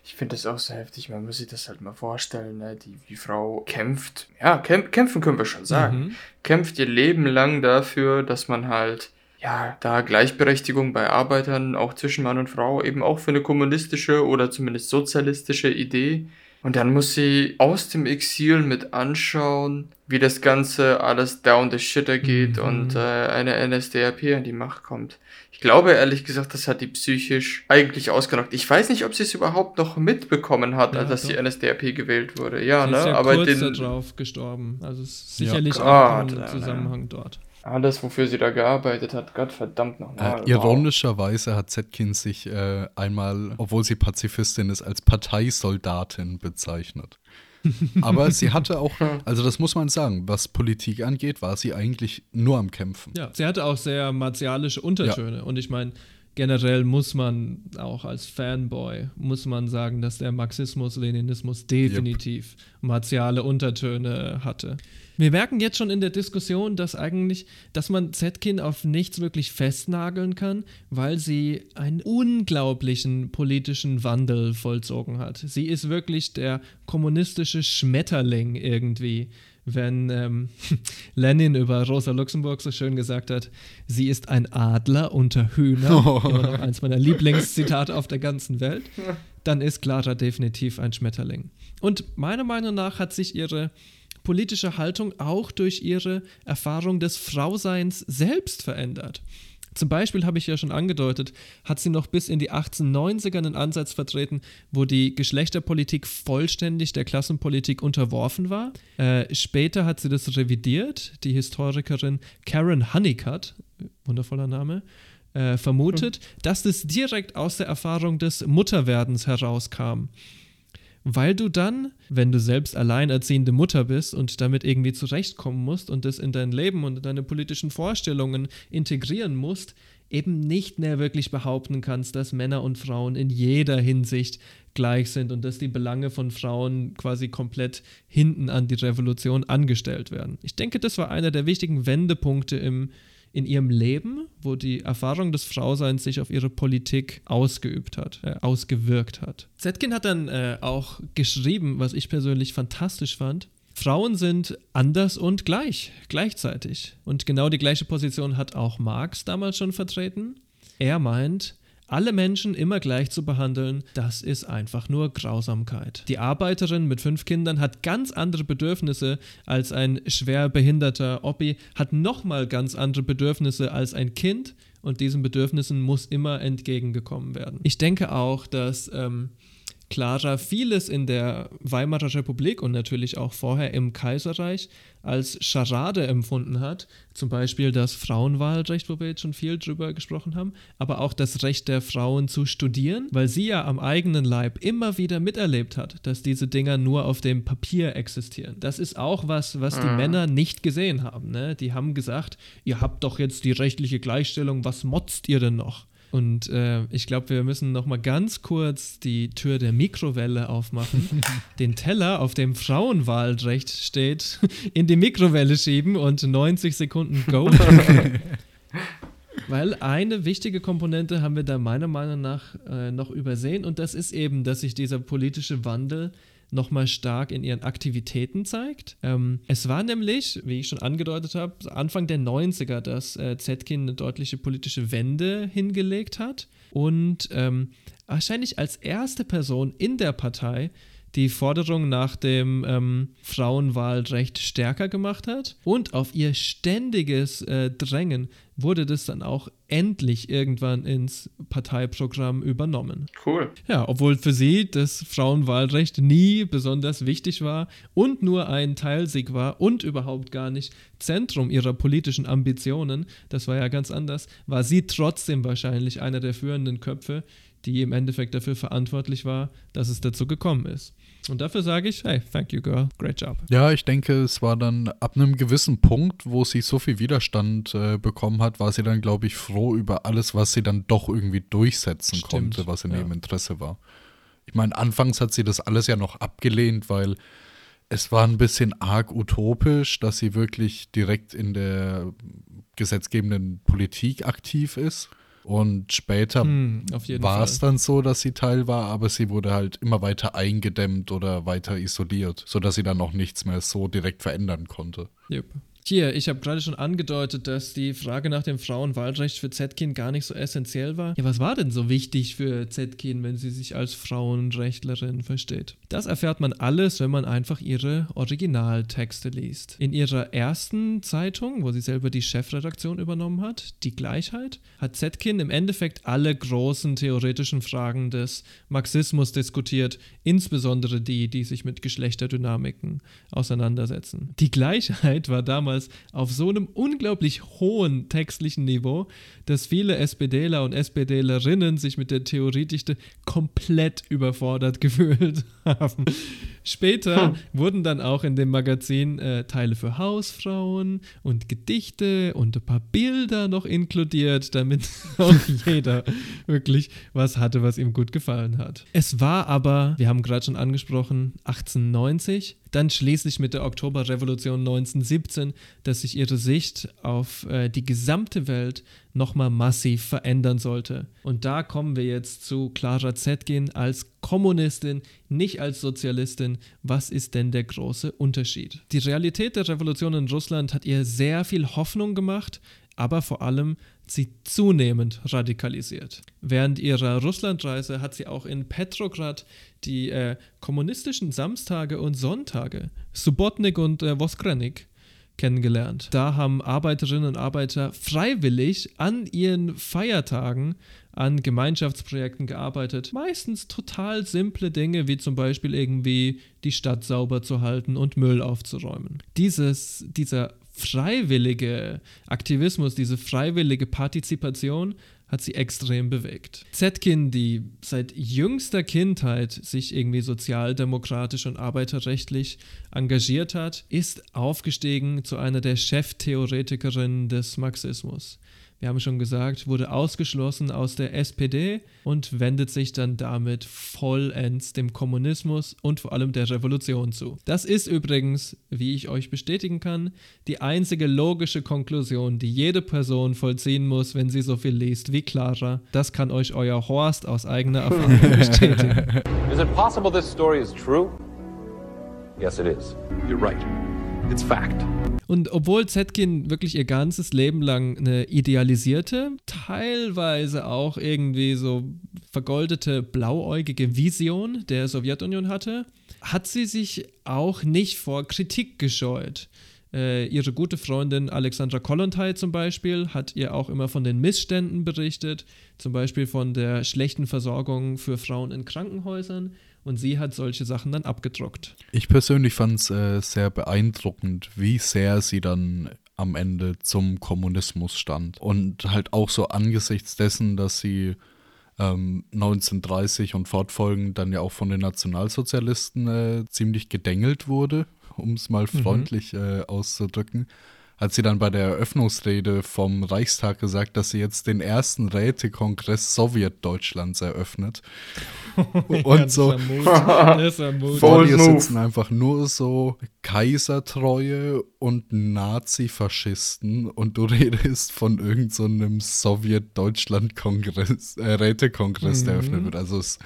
ich finde das auch so heftig. Man muss sich das halt mal vorstellen. Ne? Die, die Frau kämpft, ja, kämp kämpfen können wir schon sagen. Mhm. Kämpft ihr Leben lang dafür, dass man halt ja, da Gleichberechtigung bei Arbeitern, auch zwischen Mann und Frau, eben auch für eine kommunistische oder zumindest sozialistische Idee. Und dann muss sie aus dem Exil mit anschauen, wie das Ganze alles down the shitter geht mhm. und äh, eine NSDAP an die Macht kommt. Ich glaube ehrlich gesagt, das hat die psychisch eigentlich ausgenockt. Ich weiß nicht, ob sie es überhaupt noch mitbekommen hat, ja, als doch. die NSDAP gewählt wurde. Ja, sie ne? Ist ja aber kurz den, darauf gestorben. Also sicherlich ja, auch im Zusammenhang dort alles, wofür sie da gearbeitet hat, Gott verdammt nochmal. Äh, ironischerweise hat Zetkin sich äh, einmal, obwohl sie Pazifistin ist, als Parteisoldatin bezeichnet. Aber sie hatte auch, also das muss man sagen, was Politik angeht, war sie eigentlich nur am Kämpfen. Ja, sie hatte auch sehr martialische Untertöne. Ja. Und ich meine, generell muss man auch als Fanboy, muss man sagen, dass der Marxismus, Leninismus definitiv yep. martiale Untertöne hatte. Wir merken jetzt schon in der Diskussion, dass eigentlich, dass man Zetkin auf nichts wirklich festnageln kann, weil sie einen unglaublichen politischen Wandel vollzogen hat. Sie ist wirklich der kommunistische Schmetterling irgendwie wenn ähm, Lenin über Rosa Luxemburg so schön gesagt hat, sie ist ein Adler unter Hühnern, oh. immer noch eins meiner Lieblingszitate auf der ganzen Welt, dann ist Clara definitiv ein Schmetterling. Und meiner Meinung nach hat sich ihre politische Haltung auch durch ihre Erfahrung des Frauseins selbst verändert. Zum Beispiel habe ich ja schon angedeutet, hat sie noch bis in die 1890er einen Ansatz vertreten, wo die Geschlechterpolitik vollständig der Klassenpolitik unterworfen war. Äh, später hat sie das revidiert. Die Historikerin Karen Honeycutt, wundervoller Name, äh, vermutet, mhm. dass das direkt aus der Erfahrung des Mutterwerdens herauskam weil du dann, wenn du selbst alleinerziehende Mutter bist und damit irgendwie zurechtkommen musst und das in dein Leben und in deine politischen Vorstellungen integrieren musst, eben nicht mehr wirklich behaupten kannst, dass Männer und Frauen in jeder Hinsicht gleich sind und dass die Belange von Frauen quasi komplett hinten an die Revolution angestellt werden. Ich denke, das war einer der wichtigen Wendepunkte im in ihrem Leben, wo die Erfahrung des Frauseins sich auf ihre Politik ausgeübt hat, äh, ausgewirkt hat. Zetkin hat dann äh, auch geschrieben, was ich persönlich fantastisch fand. Frauen sind anders und gleich, gleichzeitig. Und genau die gleiche Position hat auch Marx damals schon vertreten. Er meint, alle Menschen immer gleich zu behandeln, das ist einfach nur Grausamkeit. Die Arbeiterin mit fünf Kindern hat ganz andere Bedürfnisse als ein schwer behinderter Oppi, hat nochmal ganz andere Bedürfnisse als ein Kind und diesen Bedürfnissen muss immer entgegengekommen werden. Ich denke auch, dass ähm, Clara vieles in der Weimarer Republik und natürlich auch vorher im Kaiserreich als Scharade empfunden hat. Zum Beispiel das Frauenwahlrecht, wo wir jetzt schon viel drüber gesprochen haben, aber auch das Recht der Frauen zu studieren, weil sie ja am eigenen Leib immer wieder miterlebt hat, dass diese Dinger nur auf dem Papier existieren. Das ist auch was, was die mhm. Männer nicht gesehen haben. Ne? Die haben gesagt, ihr habt doch jetzt die rechtliche Gleichstellung, was motzt ihr denn noch? Und äh, ich glaube, wir müssen noch mal ganz kurz die Tür der Mikrowelle aufmachen, den Teller, auf dem Frauenwahlrecht steht, in die Mikrowelle schieben und 90 Sekunden Go. Weil eine wichtige Komponente haben wir da meiner Meinung nach äh, noch übersehen und das ist eben, dass sich dieser politische Wandel nochmal stark in ihren Aktivitäten zeigt. Ähm, es war nämlich, wie ich schon angedeutet habe, Anfang der 90er, dass äh, Zetkin eine deutliche politische Wende hingelegt hat und ähm, wahrscheinlich als erste Person in der Partei die Forderung nach dem ähm, Frauenwahlrecht stärker gemacht hat. Und auf ihr ständiges äh, Drängen wurde das dann auch endlich irgendwann ins Parteiprogramm übernommen. Cool. Ja, obwohl für sie das Frauenwahlrecht nie besonders wichtig war und nur ein Teilsieg war und überhaupt gar nicht Zentrum ihrer politischen Ambitionen, das war ja ganz anders, war sie trotzdem wahrscheinlich einer der führenden Köpfe, die im Endeffekt dafür verantwortlich war, dass es dazu gekommen ist. Und dafür sage ich, hey, thank you, girl, great job. Ja, ich denke, es war dann ab einem gewissen Punkt, wo sie so viel Widerstand äh, bekommen hat, war sie dann, glaube ich, froh über alles, was sie dann doch irgendwie durchsetzen Stimmt, konnte, was in ja. ihrem Interesse war. Ich meine, anfangs hat sie das alles ja noch abgelehnt, weil es war ein bisschen arg utopisch, dass sie wirklich direkt in der gesetzgebenden Politik aktiv ist. Und später Hm, war es dann so, dass sie Teil war, aber sie wurde halt immer weiter eingedämmt oder weiter isoliert, sodass sie dann noch nichts mehr so direkt verändern konnte. Yep. Hier, ich habe gerade schon angedeutet, dass die Frage nach dem Frauenwahlrecht für Zetkin gar nicht so essentiell war. Ja, was war denn so wichtig für Zetkin, wenn sie sich als Frauenrechtlerin versteht? Das erfährt man alles, wenn man einfach ihre Originaltexte liest. In ihrer ersten Zeitung, wo sie selber die Chefredaktion übernommen hat, Die Gleichheit, hat Zetkin im Endeffekt alle großen theoretischen Fragen des Marxismus diskutiert, insbesondere die, die sich mit Geschlechterdynamiken auseinandersetzen. Die Gleichheit war damals auf so einem unglaublich hohen textlichen Niveau, dass viele SPDler und SPDlerinnen sich mit der Theoriedichte komplett überfordert gefühlt haben. Später wurden dann auch in dem Magazin äh, Teile für Hausfrauen und Gedichte und ein paar Bilder noch inkludiert, damit auch jeder wirklich was hatte, was ihm gut gefallen hat. Es war aber, wir haben gerade schon angesprochen, 1890, dann schließlich mit der Oktoberrevolution 1917, dass sich ihre Sicht auf äh, die gesamte Welt nochmal massiv verändern sollte. Und da kommen wir jetzt zu Clara Zetkin als Kommunistin, nicht als Sozialistin. Was ist denn der große Unterschied? Die Realität der Revolution in Russland hat ihr sehr viel Hoffnung gemacht, aber vor allem sie zunehmend radikalisiert. Während ihrer Russlandreise hat sie auch in Petrograd die äh, kommunistischen Samstage und Sonntage, Subotnik und äh, Voskrenik, kennengelernt. Da haben Arbeiterinnen und Arbeiter freiwillig an ihren Feiertagen an Gemeinschaftsprojekten gearbeitet. Meistens total simple Dinge, wie zum Beispiel irgendwie die Stadt sauber zu halten und Müll aufzuräumen. Dieses, dieser freiwillige Aktivismus, diese freiwillige Partizipation hat sie extrem bewegt. Zetkin, die seit jüngster Kindheit sich irgendwie sozialdemokratisch und arbeiterrechtlich engagiert hat, ist aufgestiegen zu einer der Cheftheoretikerinnen des Marxismus. Wir haben schon gesagt, wurde ausgeschlossen aus der SPD und wendet sich dann damit vollends dem Kommunismus und vor allem der Revolution zu. Das ist übrigens, wie ich euch bestätigen kann, die einzige logische Konklusion, die jede Person vollziehen muss, wenn sie so viel liest wie Clara. Das kann euch euer Horst aus eigener Erfahrung bestätigen. Is it possible this story is true? Yes, it is. You're right. It's fact. Und obwohl Zetkin wirklich ihr ganzes Leben lang eine idealisierte, teilweise auch irgendwie so vergoldete, blauäugige Vision der Sowjetunion hatte, hat sie sich auch nicht vor Kritik gescheut. Äh, ihre gute Freundin Alexandra Kollontai zum Beispiel hat ihr auch immer von den Missständen berichtet, zum Beispiel von der schlechten Versorgung für Frauen in Krankenhäusern. Und sie hat solche Sachen dann abgedruckt. Ich persönlich fand es äh, sehr beeindruckend, wie sehr sie dann am Ende zum Kommunismus stand. Und halt auch so angesichts dessen, dass sie ähm, 1930 und fortfolgend dann ja auch von den Nationalsozialisten äh, ziemlich gedengelt wurde, um es mal freundlich äh, auszudrücken, hat sie dann bei der Eröffnungsrede vom Reichstag gesagt, dass sie jetzt den ersten Rätekongress Sowjetdeutschlands eröffnet. Und so vor dir sitzen einfach nur so Kaisertreue und Nazifaschisten und du redest von irgendeinem so einem Sowjet-Deutschland-Kongress, äh, Rätekongress, der eröffnet wird. Also es,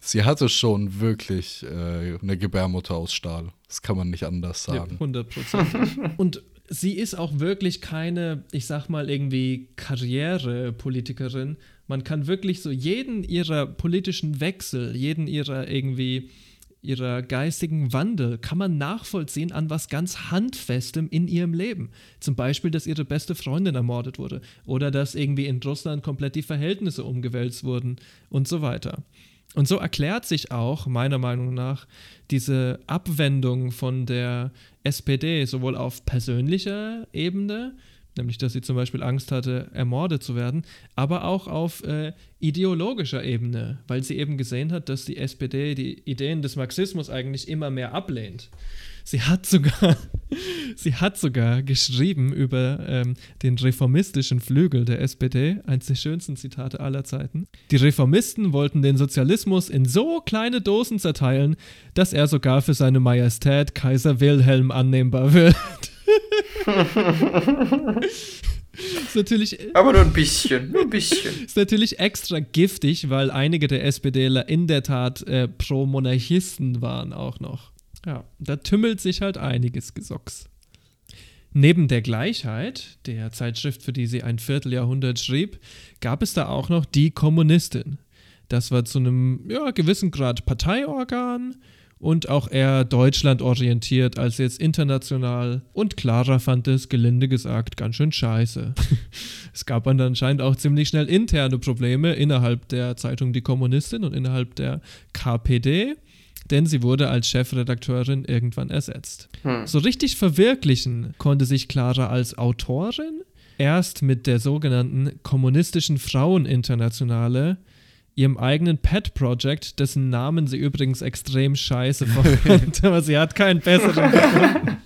sie hatte schon wirklich äh, eine Gebärmutter aus Stahl. Das kann man nicht anders Ja, sagen. 100 Prozent. Und sie ist auch wirklich keine, ich sag mal, irgendwie Karrierepolitikerin. Man kann wirklich so jeden ihrer politischen Wechsel, jeden ihrer irgendwie ihrer geistigen Wandel kann man nachvollziehen an was ganz Handfestem in ihrem Leben. Zum Beispiel, dass ihre beste Freundin ermordet wurde oder dass irgendwie in Russland komplett die Verhältnisse umgewälzt wurden und so weiter. Und so erklärt sich auch, meiner Meinung nach, diese Abwendung von der SPD sowohl auf persönlicher Ebene, nämlich dass sie zum Beispiel Angst hatte, ermordet zu werden, aber auch auf äh, ideologischer Ebene, weil sie eben gesehen hat, dass die SPD die Ideen des Marxismus eigentlich immer mehr ablehnt. Sie hat sogar, sie hat sogar geschrieben über ähm, den reformistischen Flügel der SPD, eines der schönsten Zitate aller Zeiten. Die Reformisten wollten den Sozialismus in so kleine Dosen zerteilen, dass er sogar für seine Majestät Kaiser Wilhelm annehmbar wird. ist natürlich, Aber nur ein bisschen, nur ein bisschen. ist natürlich extra giftig, weil einige der SPDler in der Tat äh, Pro-Monarchisten waren auch noch. Ja, da tümmelt sich halt einiges Gesocks. Neben der Gleichheit, der Zeitschrift, für die sie ein Vierteljahrhundert schrieb, gab es da auch noch die Kommunistin. Das war zu einem ja, gewissen Grad Parteiorgan und auch eher deutschlandorientiert als jetzt international. Und Clara fand es, gelinde gesagt, ganz schön scheiße. es gab dann anscheinend auch ziemlich schnell interne Probleme innerhalb der Zeitung Die Kommunistin und innerhalb der KPD denn sie wurde als Chefredakteurin irgendwann ersetzt. Hm. So richtig verwirklichen konnte sich Clara als Autorin erst mit der sogenannten Kommunistischen Fraueninternationale, ihrem eigenen Pet-Project, dessen Namen sie übrigens extrem scheiße fand, aber sie hat keinen besseren gefunden.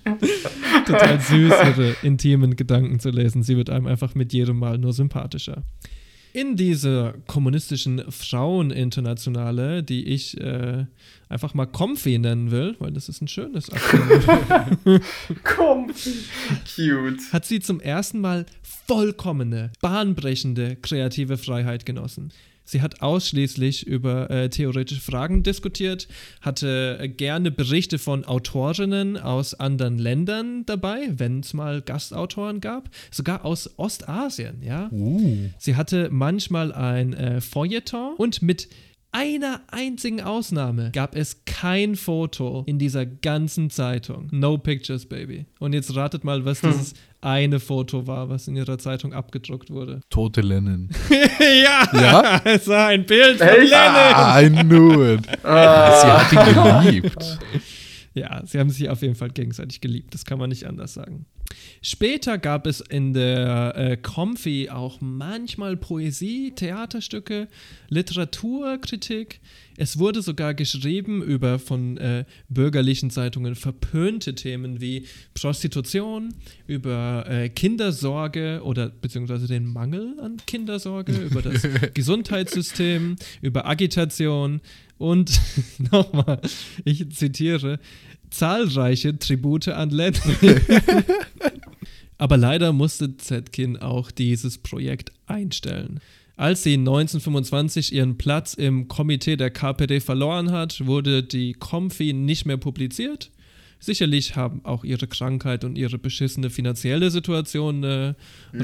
Total süß, ihre intimen Gedanken zu lesen. Sie wird einem einfach mit jedem Mal nur sympathischer. In dieser kommunistischen Fraueninternationale, die ich äh, einfach mal Comfy nennen will, weil das ist ein schönes Akronym, Komm. Cute. hat sie zum ersten Mal vollkommene, bahnbrechende kreative Freiheit genossen. Sie hat ausschließlich über äh, theoretische Fragen diskutiert, hatte äh, gerne Berichte von Autorinnen aus anderen Ländern dabei, wenn es mal Gastautoren gab, sogar aus Ostasien, ja. Sie hatte manchmal ein äh, Feuilleton und mit einer einzigen Ausnahme gab es kein Foto in dieser ganzen Zeitung. No pictures, baby. Und jetzt ratet mal, was dieses eine Foto war, was in ihrer Zeitung abgedruckt wurde. Tote Lennon. ja, Ja? es war ein Bild von? Lennon. I knew it. Sie hat ihn geliebt. Ja, sie haben sich auf jeden Fall gegenseitig geliebt, das kann man nicht anders sagen. Später gab es in der äh, Comfy auch manchmal Poesie, Theaterstücke, Literaturkritik. Es wurde sogar geschrieben über von äh, bürgerlichen Zeitungen verpönte Themen wie Prostitution, über äh, Kindersorge oder beziehungsweise den Mangel an Kindersorge, über das Gesundheitssystem, über Agitation und nochmal, ich zitiere, zahlreiche Tribute an Lennon. Aber leider musste Zetkin auch dieses Projekt einstellen. Als sie 1925 ihren Platz im Komitee der KPD verloren hat, wurde die Comfy nicht mehr publiziert. Sicherlich haben auch ihre Krankheit und ihre beschissene finanzielle Situation eine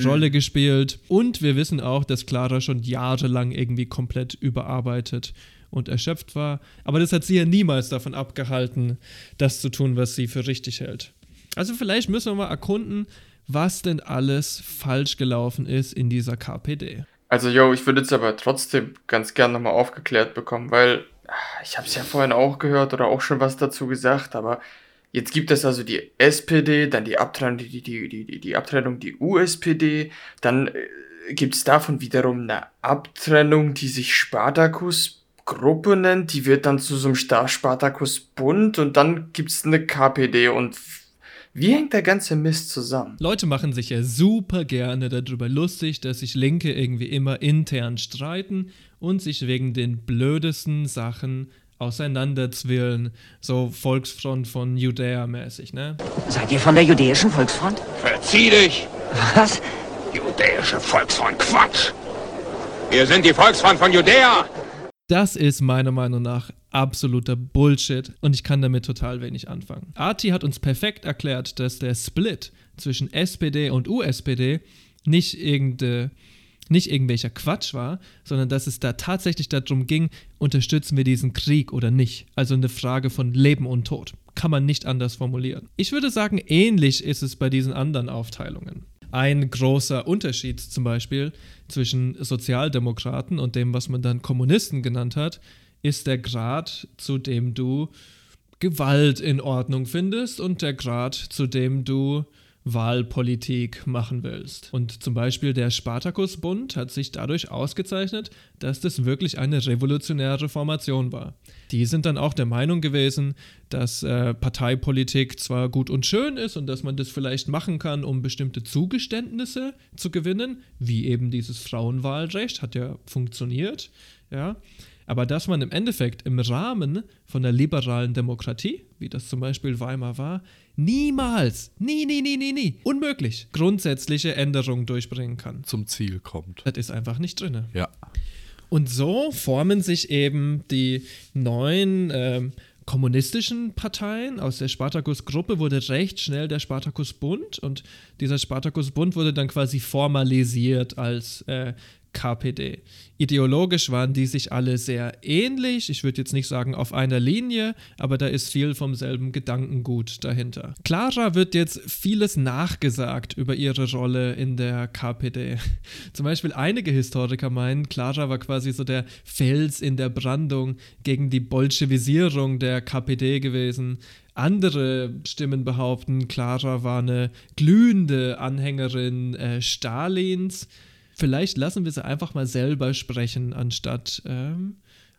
Rolle gespielt. Und wir wissen auch, dass Clara schon jahrelang irgendwie komplett überarbeitet und erschöpft war. Aber das hat sie ja niemals davon abgehalten, das zu tun, was sie für richtig hält. Also vielleicht müssen wir mal erkunden, was denn alles falsch gelaufen ist in dieser KPD. Also, yo, ich würde jetzt aber trotzdem ganz gern nochmal aufgeklärt bekommen, weil ah, ich habe es ja vorhin auch gehört oder auch schon was dazu gesagt, aber jetzt gibt es also die SPD, dann die Abtrennung, die, die, die, die, die Abtrennung, die USPD, dann äh, gibt es davon wiederum eine Abtrennung, die sich Spartacus Gruppe nennt, die wird dann zu so einem Star Spartacus Bund und dann gibt es eine KPD und wie hängt der ganze Mist zusammen? Leute machen sich ja super gerne darüber lustig, dass sich Linke irgendwie immer intern streiten und sich wegen den blödesten Sachen auseinanderzwillen. So Volksfront von Judäa mäßig, ne? Seid ihr von der jüdischen Volksfront? Verzieh dich! Was? Judäische Volksfront, Quatsch! Wir sind die Volksfront von Judäa! Das ist meiner Meinung nach absoluter Bullshit und ich kann damit total wenig anfangen. Arti hat uns perfekt erklärt, dass der Split zwischen SPD und USPD nicht irgendeine nicht irgendwelcher Quatsch war, sondern dass es da tatsächlich darum ging, unterstützen wir diesen Krieg oder nicht. Also eine Frage von Leben und Tod. Kann man nicht anders formulieren. Ich würde sagen, ähnlich ist es bei diesen anderen Aufteilungen. Ein großer Unterschied zum Beispiel zwischen Sozialdemokraten und dem, was man dann Kommunisten genannt hat, ist der Grad, zu dem du Gewalt in Ordnung findest und der Grad, zu dem du Wahlpolitik machen willst. Und zum Beispiel der Spartakusbund hat sich dadurch ausgezeichnet, dass das wirklich eine revolutionäre Formation war. Die sind dann auch der Meinung gewesen, dass äh, Parteipolitik zwar gut und schön ist und dass man das vielleicht machen kann, um bestimmte Zugeständnisse zu gewinnen, wie eben dieses Frauenwahlrecht, hat ja funktioniert, ja. Aber dass man im Endeffekt im Rahmen von der liberalen Demokratie, wie das zum Beispiel Weimar war, niemals, nie, nie, nie, nie, nie, unmöglich grundsätzliche Änderungen durchbringen kann. Zum Ziel kommt. Das ist einfach nicht drin. Ja. Und so formen sich eben die neuen ähm, kommunistischen Parteien. Aus der Spartakus-Gruppe wurde recht schnell der Spartakus-Bund und dieser Spartakus-Bund wurde dann quasi formalisiert als äh, KPD. Ideologisch waren die sich alle sehr ähnlich. Ich würde jetzt nicht sagen auf einer Linie, aber da ist viel vom selben Gedankengut dahinter. Clara wird jetzt vieles nachgesagt über ihre Rolle in der KPD. Zum Beispiel einige Historiker meinen, Clara war quasi so der Fels in der Brandung gegen die Bolschewisierung der KPD gewesen. Andere Stimmen behaupten, Clara war eine glühende Anhängerin äh, Stalins vielleicht lassen wir sie einfach mal selber sprechen, anstatt ähm,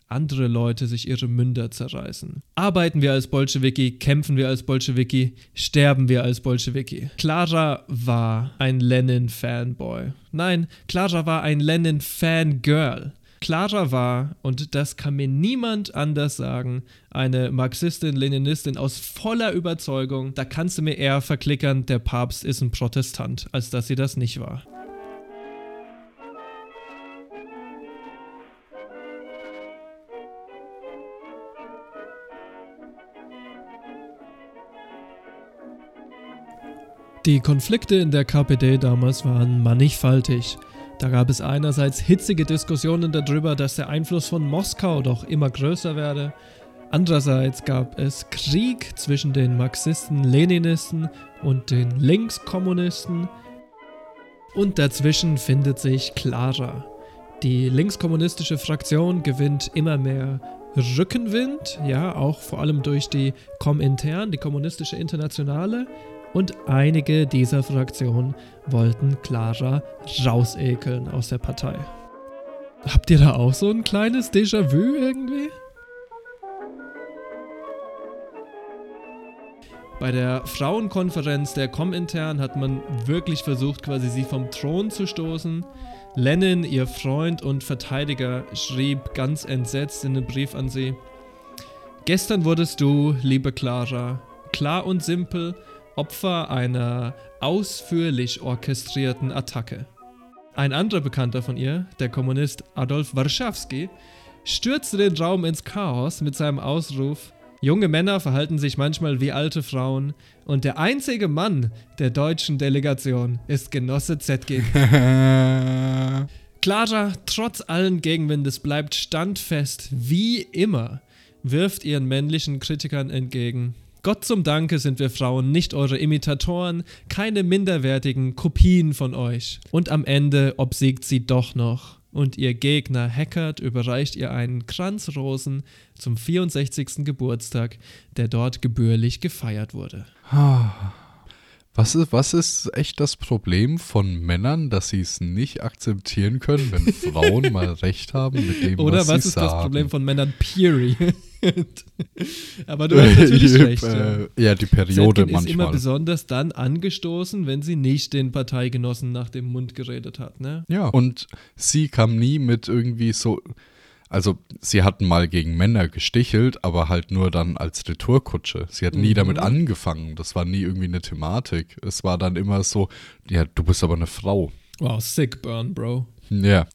andere Leute sich ihre Münder zerreißen. Arbeiten wir als Bolschewiki, kämpfen wir als Bolschewiki, sterben wir als Bolschewiki. Clara war ein Lenin-Fanboy. Nein, Clara war ein Lenin-Fangirl. Clara war, und das kann mir niemand anders sagen, eine Marxistin, Leninistin aus voller Überzeugung. Da kannst du mir eher verklickern, der Papst ist ein Protestant, als dass sie das nicht war. Die Konflikte in der KPD damals waren mannigfaltig. Da gab es einerseits hitzige Diskussionen darüber, dass der Einfluss von Moskau doch immer größer werde. Andererseits gab es Krieg zwischen den Marxisten, Leninisten und den Linkskommunisten. Und dazwischen findet sich Clara. Die linkskommunistische Fraktion gewinnt immer mehr Rückenwind, ja, auch vor allem durch die Komintern, die kommunistische Internationale und einige dieser Fraktionen wollten Clara rausekeln aus der Partei. Habt ihr da auch so ein kleines Déjà-vu irgendwie? Bei der Frauenkonferenz der Komintern hat man wirklich versucht, quasi sie vom Thron zu stoßen. Lenin, ihr Freund und Verteidiger, schrieb ganz entsetzt in einem Brief an sie: Gestern wurdest du, liebe Clara, klar und simpel, Opfer einer ausführlich orchestrierten Attacke. Ein anderer Bekannter von ihr, der Kommunist Adolf Warschawski, stürzte den Raum ins Chaos mit seinem Ausruf Junge Männer verhalten sich manchmal wie alte Frauen und der einzige Mann der deutschen Delegation ist Genosse Zetkin. Clara, trotz allen Gegenwindes, bleibt standfest wie immer, wirft ihren männlichen Kritikern entgegen. Gott zum Danke sind wir Frauen nicht eure Imitatoren, keine minderwertigen Kopien von euch. Und am Ende obsiegt sie doch noch. Und ihr Gegner Hackert überreicht ihr einen Kranz Rosen zum 64. Geburtstag, der dort gebührlich gefeiert wurde. Was ist, was ist echt das Problem von Männern, dass sie es nicht akzeptieren können, wenn Frauen mal recht haben mit dem, Oder was, was sie ist sagen? das Problem von Männern? Period. Aber du hast natürlich recht. Ja. Äh, ja, die Periode Zetkin ist immer manchmal. besonders dann angestoßen, wenn sie nicht den Parteigenossen nach dem Mund geredet hat. Ne? Ja. Und sie kam nie mit irgendwie so. Also, sie hatten mal gegen Männer gestichelt, aber halt nur dann als Retourkutsche. Sie hat nie Mhm. damit angefangen. Das war nie irgendwie eine Thematik. Es war dann immer so, ja, du bist aber eine Frau. Wow, sick burn, Bro. Ja.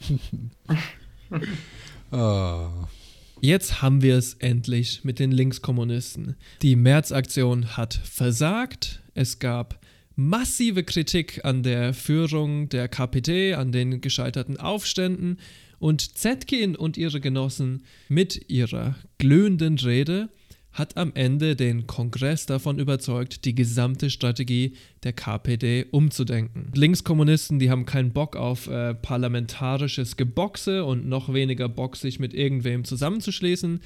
ah. Jetzt haben wir es endlich mit den Linkskommunisten. Die Märzaktion hat versagt. Es gab massive Kritik an der Führung der KPD, an den gescheiterten Aufständen und Zetkin und ihre Genossen mit ihrer glühenden Rede hat am Ende den Kongress davon überzeugt, die gesamte Strategie der KPD umzudenken. Linkskommunisten, die haben keinen Bock auf äh, parlamentarisches Geboxe und noch weniger Bock, sich mit irgendwem zusammenzuschließen.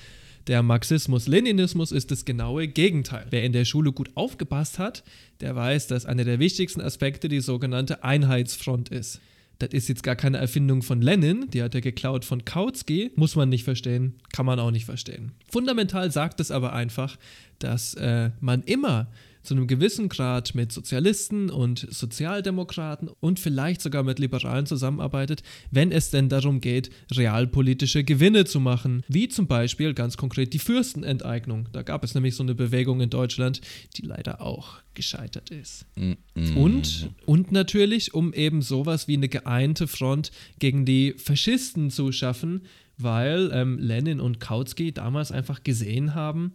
Der Marxismus-Leninismus ist das genaue Gegenteil. Wer in der Schule gut aufgepasst hat, der weiß, dass einer der wichtigsten Aspekte die sogenannte Einheitsfront ist. Das ist jetzt gar keine Erfindung von Lenin, die hat er geklaut von Kautsky, muss man nicht verstehen, kann man auch nicht verstehen. Fundamental sagt es aber einfach, dass äh, man immer zu einem gewissen Grad mit Sozialisten und Sozialdemokraten und vielleicht sogar mit Liberalen zusammenarbeitet, wenn es denn darum geht, realpolitische Gewinne zu machen, wie zum Beispiel ganz konkret die Fürstenenteignung. Da gab es nämlich so eine Bewegung in Deutschland, die leider auch gescheitert ist. Mm -mm. Und, und natürlich, um eben sowas wie eine geeinte Front gegen die Faschisten zu schaffen, weil ähm, Lenin und Kautsky damals einfach gesehen haben,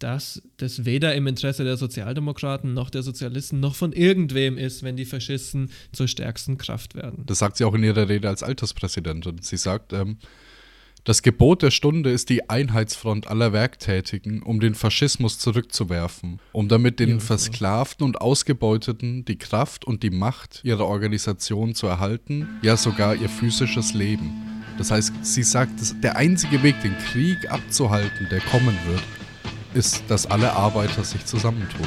dass das weder im Interesse der Sozialdemokraten noch der Sozialisten noch von irgendwem ist, wenn die Faschisten zur stärksten Kraft werden. Das sagt sie auch in ihrer Rede als Alterspräsidentin. Sie sagt, ähm, das Gebot der Stunde ist die Einheitsfront aller Werktätigen, um den Faschismus zurückzuwerfen, um damit den ja, Versklavten und Ausgebeuteten die Kraft und die Macht ihrer Organisation zu erhalten, ja sogar ihr physisches Leben. Das heißt, sie sagt, der einzige Weg, den Krieg abzuhalten, der kommen wird, ist, dass alle Arbeiter sich zusammentun.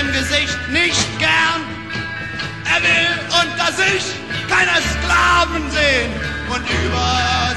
Im Gesicht nicht gern. Er will unter sich keine Sklaven sehen und über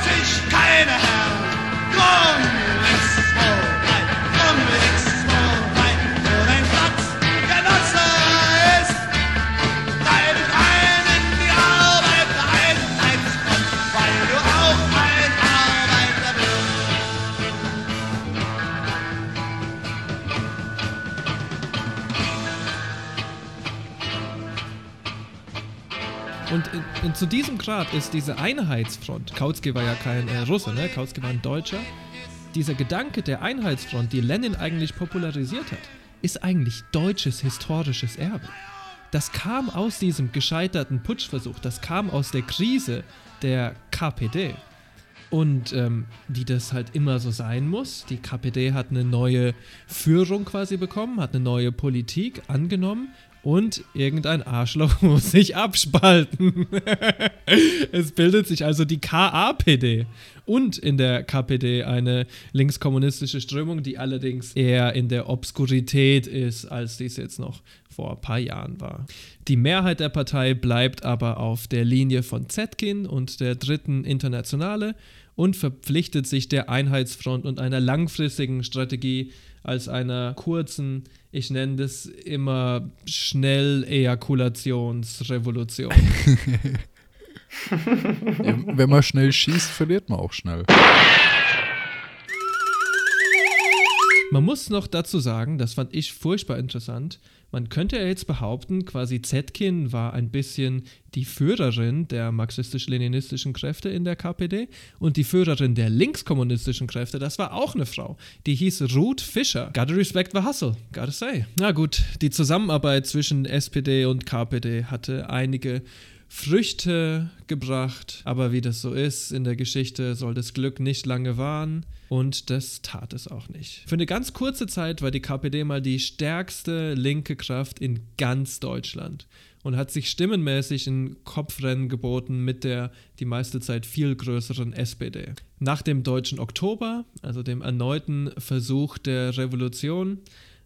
zu diesem Grad ist diese Einheitsfront, Kautsky war ja kein äh, Russe, ne? Kautsky war ein Deutscher, dieser Gedanke der Einheitsfront, die Lenin eigentlich popularisiert hat, ist eigentlich deutsches historisches Erbe. Das kam aus diesem gescheiterten Putschversuch, das kam aus der Krise der KPD. Und ähm, wie das halt immer so sein muss, die KPD hat eine neue Führung quasi bekommen, hat eine neue Politik angenommen und irgendein Arschloch muss sich abspalten. es bildet sich also die KAPD und in der KPD eine linkskommunistische Strömung, die allerdings eher in der Obskurität ist, als dies jetzt noch vor ein paar Jahren war. Die Mehrheit der Partei bleibt aber auf der Linie von Zetkin und der dritten Internationale und verpflichtet sich der Einheitsfront und einer langfristigen Strategie als einer kurzen, ich nenne das immer schnell Ejakulationsrevolution. ja, wenn man schnell schießt, verliert man auch schnell. Man muss noch dazu sagen, das fand ich furchtbar interessant, man könnte ja jetzt behaupten, quasi Zetkin war ein bisschen die Führerin der marxistisch-leninistischen Kräfte in der KPD und die Führerin der linkskommunistischen Kräfte, das war auch eine Frau. Die hieß Ruth Fischer. Gotta respect the hustle, gotta say. Na gut, die Zusammenarbeit zwischen SPD und KPD hatte einige Früchte gebracht, aber wie das so ist, in der Geschichte soll das Glück nicht lange wahren und das tat es auch nicht. Für eine ganz kurze Zeit war die KPD mal die stärkste linke Kraft in ganz Deutschland und hat sich stimmenmäßig ein Kopfrennen geboten mit der die meiste Zeit viel größeren SPD. Nach dem deutschen Oktober, also dem erneuten Versuch der Revolution,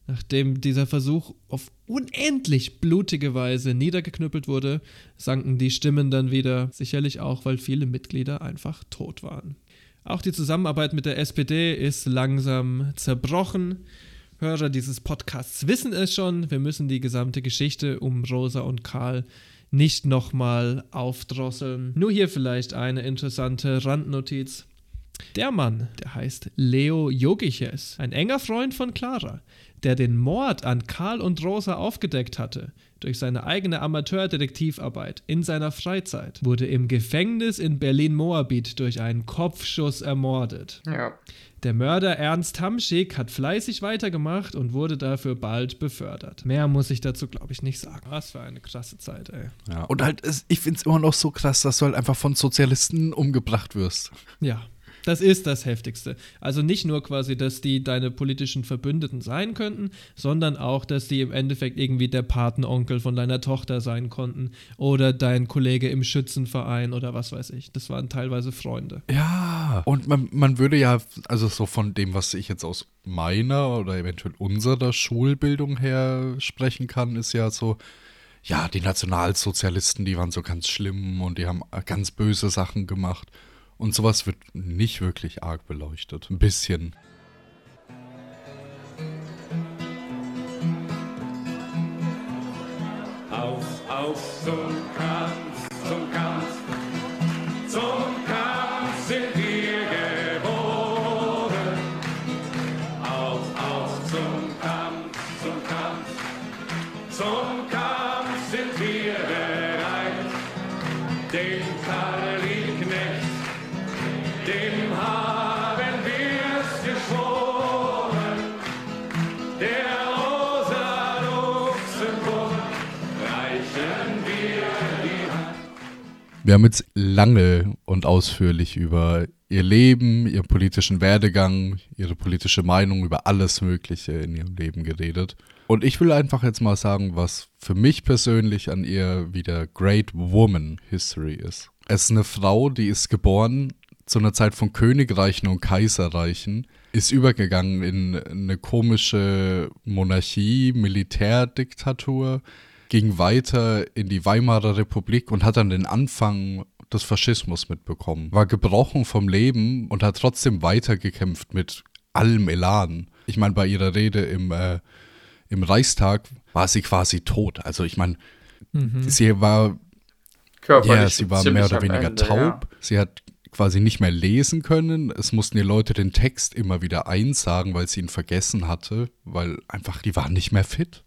Nachdem dieser Versuch auf unendlich blutige Weise niedergeknüppelt wurde, sanken die Stimmen dann wieder, sicherlich auch, weil viele Mitglieder einfach tot waren. Auch die Zusammenarbeit mit der SPD ist langsam zerbrochen. Hörer dieses Podcasts wissen es schon, wir müssen die gesamte Geschichte um Rosa und Karl nicht nochmal aufdrosseln. Nur hier vielleicht eine interessante Randnotiz. Der Mann, der heißt Leo Jogiches, ein enger Freund von Clara, der den Mord an Karl und Rosa aufgedeckt hatte, durch seine eigene Amateurdetektivarbeit in seiner Freizeit, wurde im Gefängnis in Berlin-Moabit durch einen Kopfschuss ermordet. Ja. Der Mörder Ernst Hamschick hat fleißig weitergemacht und wurde dafür bald befördert. Mehr muss ich dazu, glaube ich, nicht sagen. Was für eine krasse Zeit, ey. Ja, und halt, es- ich finde es immer noch so krass, dass du halt einfach von Sozialisten umgebracht wirst. Ja, das ist das Heftigste. Also nicht nur quasi, dass die deine politischen Verbündeten sein könnten, sondern auch, dass die im Endeffekt irgendwie der Patenonkel von deiner Tochter sein konnten oder dein Kollege im Schützenverein oder was weiß ich. Das waren teilweise Freunde. Ja. Und man, man würde ja, also so von dem, was ich jetzt aus meiner oder eventuell unserer Schulbildung her sprechen kann, ist ja so, ja, die Nationalsozialisten, die waren so ganz schlimm und die haben ganz böse Sachen gemacht. Und sowas wird nicht wirklich arg beleuchtet. Ein bisschen. Auf, auf zum Kampf, Wir haben jetzt lange und ausführlich über ihr Leben, ihren politischen Werdegang, ihre politische Meinung über alles Mögliche in ihrem Leben geredet. Und ich will einfach jetzt mal sagen, was für mich persönlich an ihr wieder Great Woman History ist. Es ist eine Frau, die ist geboren zu einer Zeit von Königreichen und Kaiserreichen, ist übergegangen in eine komische Monarchie, Militärdiktatur, ging weiter in die Weimarer Republik und hat dann den Anfang des Faschismus mitbekommen. War gebrochen vom Leben und hat trotzdem weitergekämpft mit allem Elan. Ich meine, bei ihrer Rede im, äh, im Reichstag war sie quasi tot. Also ich meine, sie war Körperlich ja, sie war mehr oder weniger Ende, taub. ja. Sie hat quasi nicht mehr lesen können. Es mussten die Leute den Text immer wieder einsagen, weil sie ihn vergessen hatte, weil einfach die waren nicht mehr fit.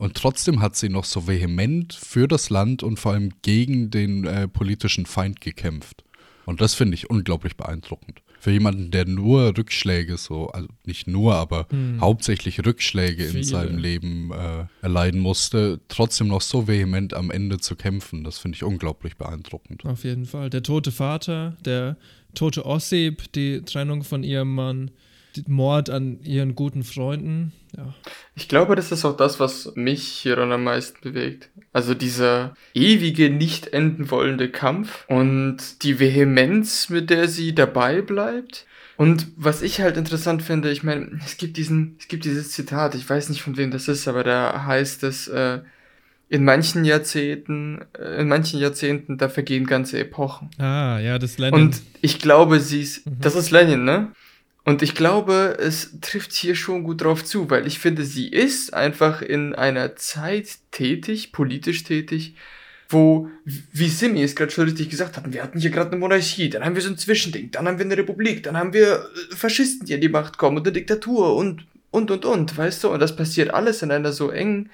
Und trotzdem hat sie noch so vehement für das Land und vor allem gegen den äh, politischen Feind gekämpft. Und das finde ich unglaublich beeindruckend. Für jemanden, der nur Rückschläge so, also nicht nur, aber hauptsächlich Rückschläge in Viele. seinem Leben äh, erleiden musste, trotzdem noch so vehement am Ende zu kämpfen, das finde ich unglaublich beeindruckend. Auf jeden Fall. Der tote Vater, der tote Ossip, die Trennung von ihrem Mann, Mord an ihren guten Freunden. Ja. Ich glaube, das ist auch das, was mich hieran am meisten bewegt. Also dieser ewige, nicht enden wollende Kampf und die Vehemenz, mit der sie dabei bleibt. Und was ich halt interessant finde, ich meine, es gibt diesen, es gibt dieses Zitat, ich weiß nicht von wem das ist, aber da heißt es, äh, in manchen Jahrzehnten, äh, in manchen Jahrzehnten, da vergehen ganze Epochen. Ah, ja, das Lenin. Und ich glaube, sie ist, das ist Lenin, ne? Und ich glaube, es trifft hier schon gut drauf zu, weil ich finde, sie ist einfach in einer Zeit tätig, politisch tätig, wo, wie Simi es gerade schon richtig gesagt hat, wir hatten hier gerade eine Monarchie, dann haben wir so ein Zwischending, dann haben wir eine Republik, dann haben wir äh, Faschisten, die an die Macht kommen und eine Diktatur und, und, und, und, weißt du? Und das passiert alles in einer so eng ge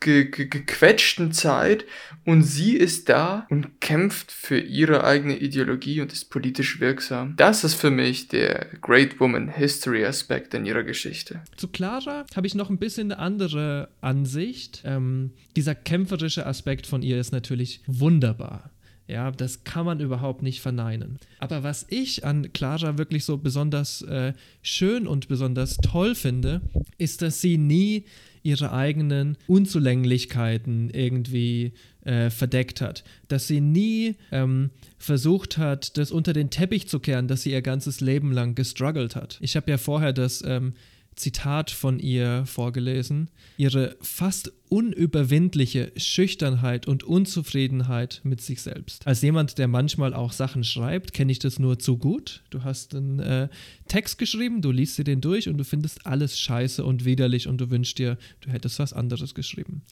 ge ge gequetschten Zeit und sie ist da und kämpft für ihre eigene Ideologie und ist politisch wirksam. Das ist für mich der Great Woman History Aspekt in ihrer Geschichte. Zu Clara habe ich noch ein bisschen eine andere Ansicht. Ähm, dieser kämpferische Aspekt von ihr ist natürlich wunderbar. Ja, das kann man überhaupt nicht verneinen. Aber was ich an Clara wirklich so besonders äh, schön und besonders toll finde, ist, dass sie nie ihre eigenen Unzulänglichkeiten irgendwie äh, verdeckt hat. Dass sie nie ähm, versucht hat, das unter den Teppich zu kehren, dass sie ihr ganzes Leben lang gestruggelt hat. Ich habe ja vorher das ähm, Zitat von ihr vorgelesen. Ihre fast unüberwindliche Schüchternheit und Unzufriedenheit mit sich selbst. Als jemand, der manchmal auch Sachen schreibt, kenne ich das nur zu gut. Du hast einen äh, Text geschrieben, du liest dir den durch und du findest alles scheiße und widerlich und du wünschst dir, du hättest was anderes geschrieben.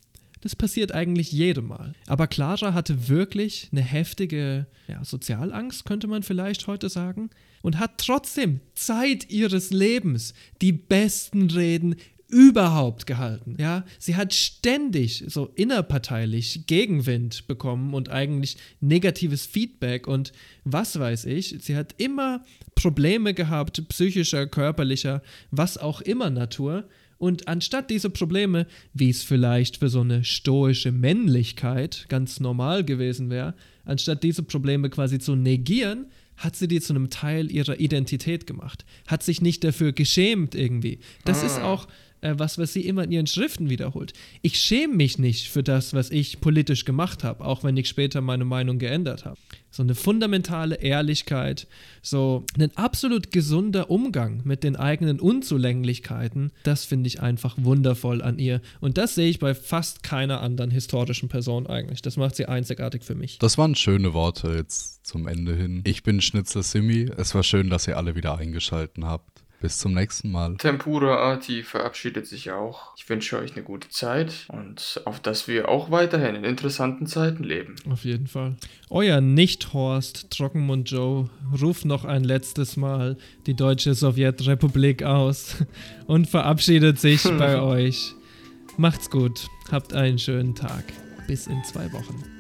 Das passiert eigentlich jedem Mal. Aber Clara hatte wirklich eine heftige ja, Sozialangst, könnte man vielleicht heute sagen, und hat trotzdem Zeit ihres Lebens die besten Reden überhaupt gehalten. Ja, sie hat ständig so innerparteilich Gegenwind bekommen und eigentlich negatives Feedback und was weiß ich. Sie hat immer Probleme gehabt, psychischer, körperlicher, was auch immer Natur. Und anstatt diese Probleme, wie es vielleicht für so eine stoische Männlichkeit ganz normal gewesen wäre, anstatt diese Probleme quasi zu negieren, hat sie die zu einem Teil ihrer Identität gemacht. Hat sich nicht dafür geschämt irgendwie. Das ah. ist auch äh, was, was sie immer in ihren Schriften wiederholt. Ich schäme mich nicht für das, was ich politisch gemacht habe, auch wenn ich später meine Meinung geändert habe. So eine fundamentale Ehrlichkeit, so ein absolut gesunder Umgang mit den eigenen Unzulänglichkeiten, das finde ich einfach wundervoll an ihr. Und das sehe ich bei fast keiner anderen historischen Person eigentlich. Das macht sie einzigartig für mich. Das waren schöne Worte jetzt zum Ende hin. Ich bin Schnitzel Simi. Es war schön, dass ihr alle wieder eingeschalten habt. Bis zum nächsten Mal. Tempura Arti verabschiedet sich auch. Ich wünsche euch eine gute Zeit und auf dass wir auch weiterhin in interessanten Zeiten leben. Auf jeden Fall. Euer Nicht-Horst Trockenmund Joe ruft noch ein letztes Mal die Deutsche Sowjetrepublik aus und verabschiedet sich bei euch. Macht's gut. Habt einen schönen Tag. Bis in zwei Wochen.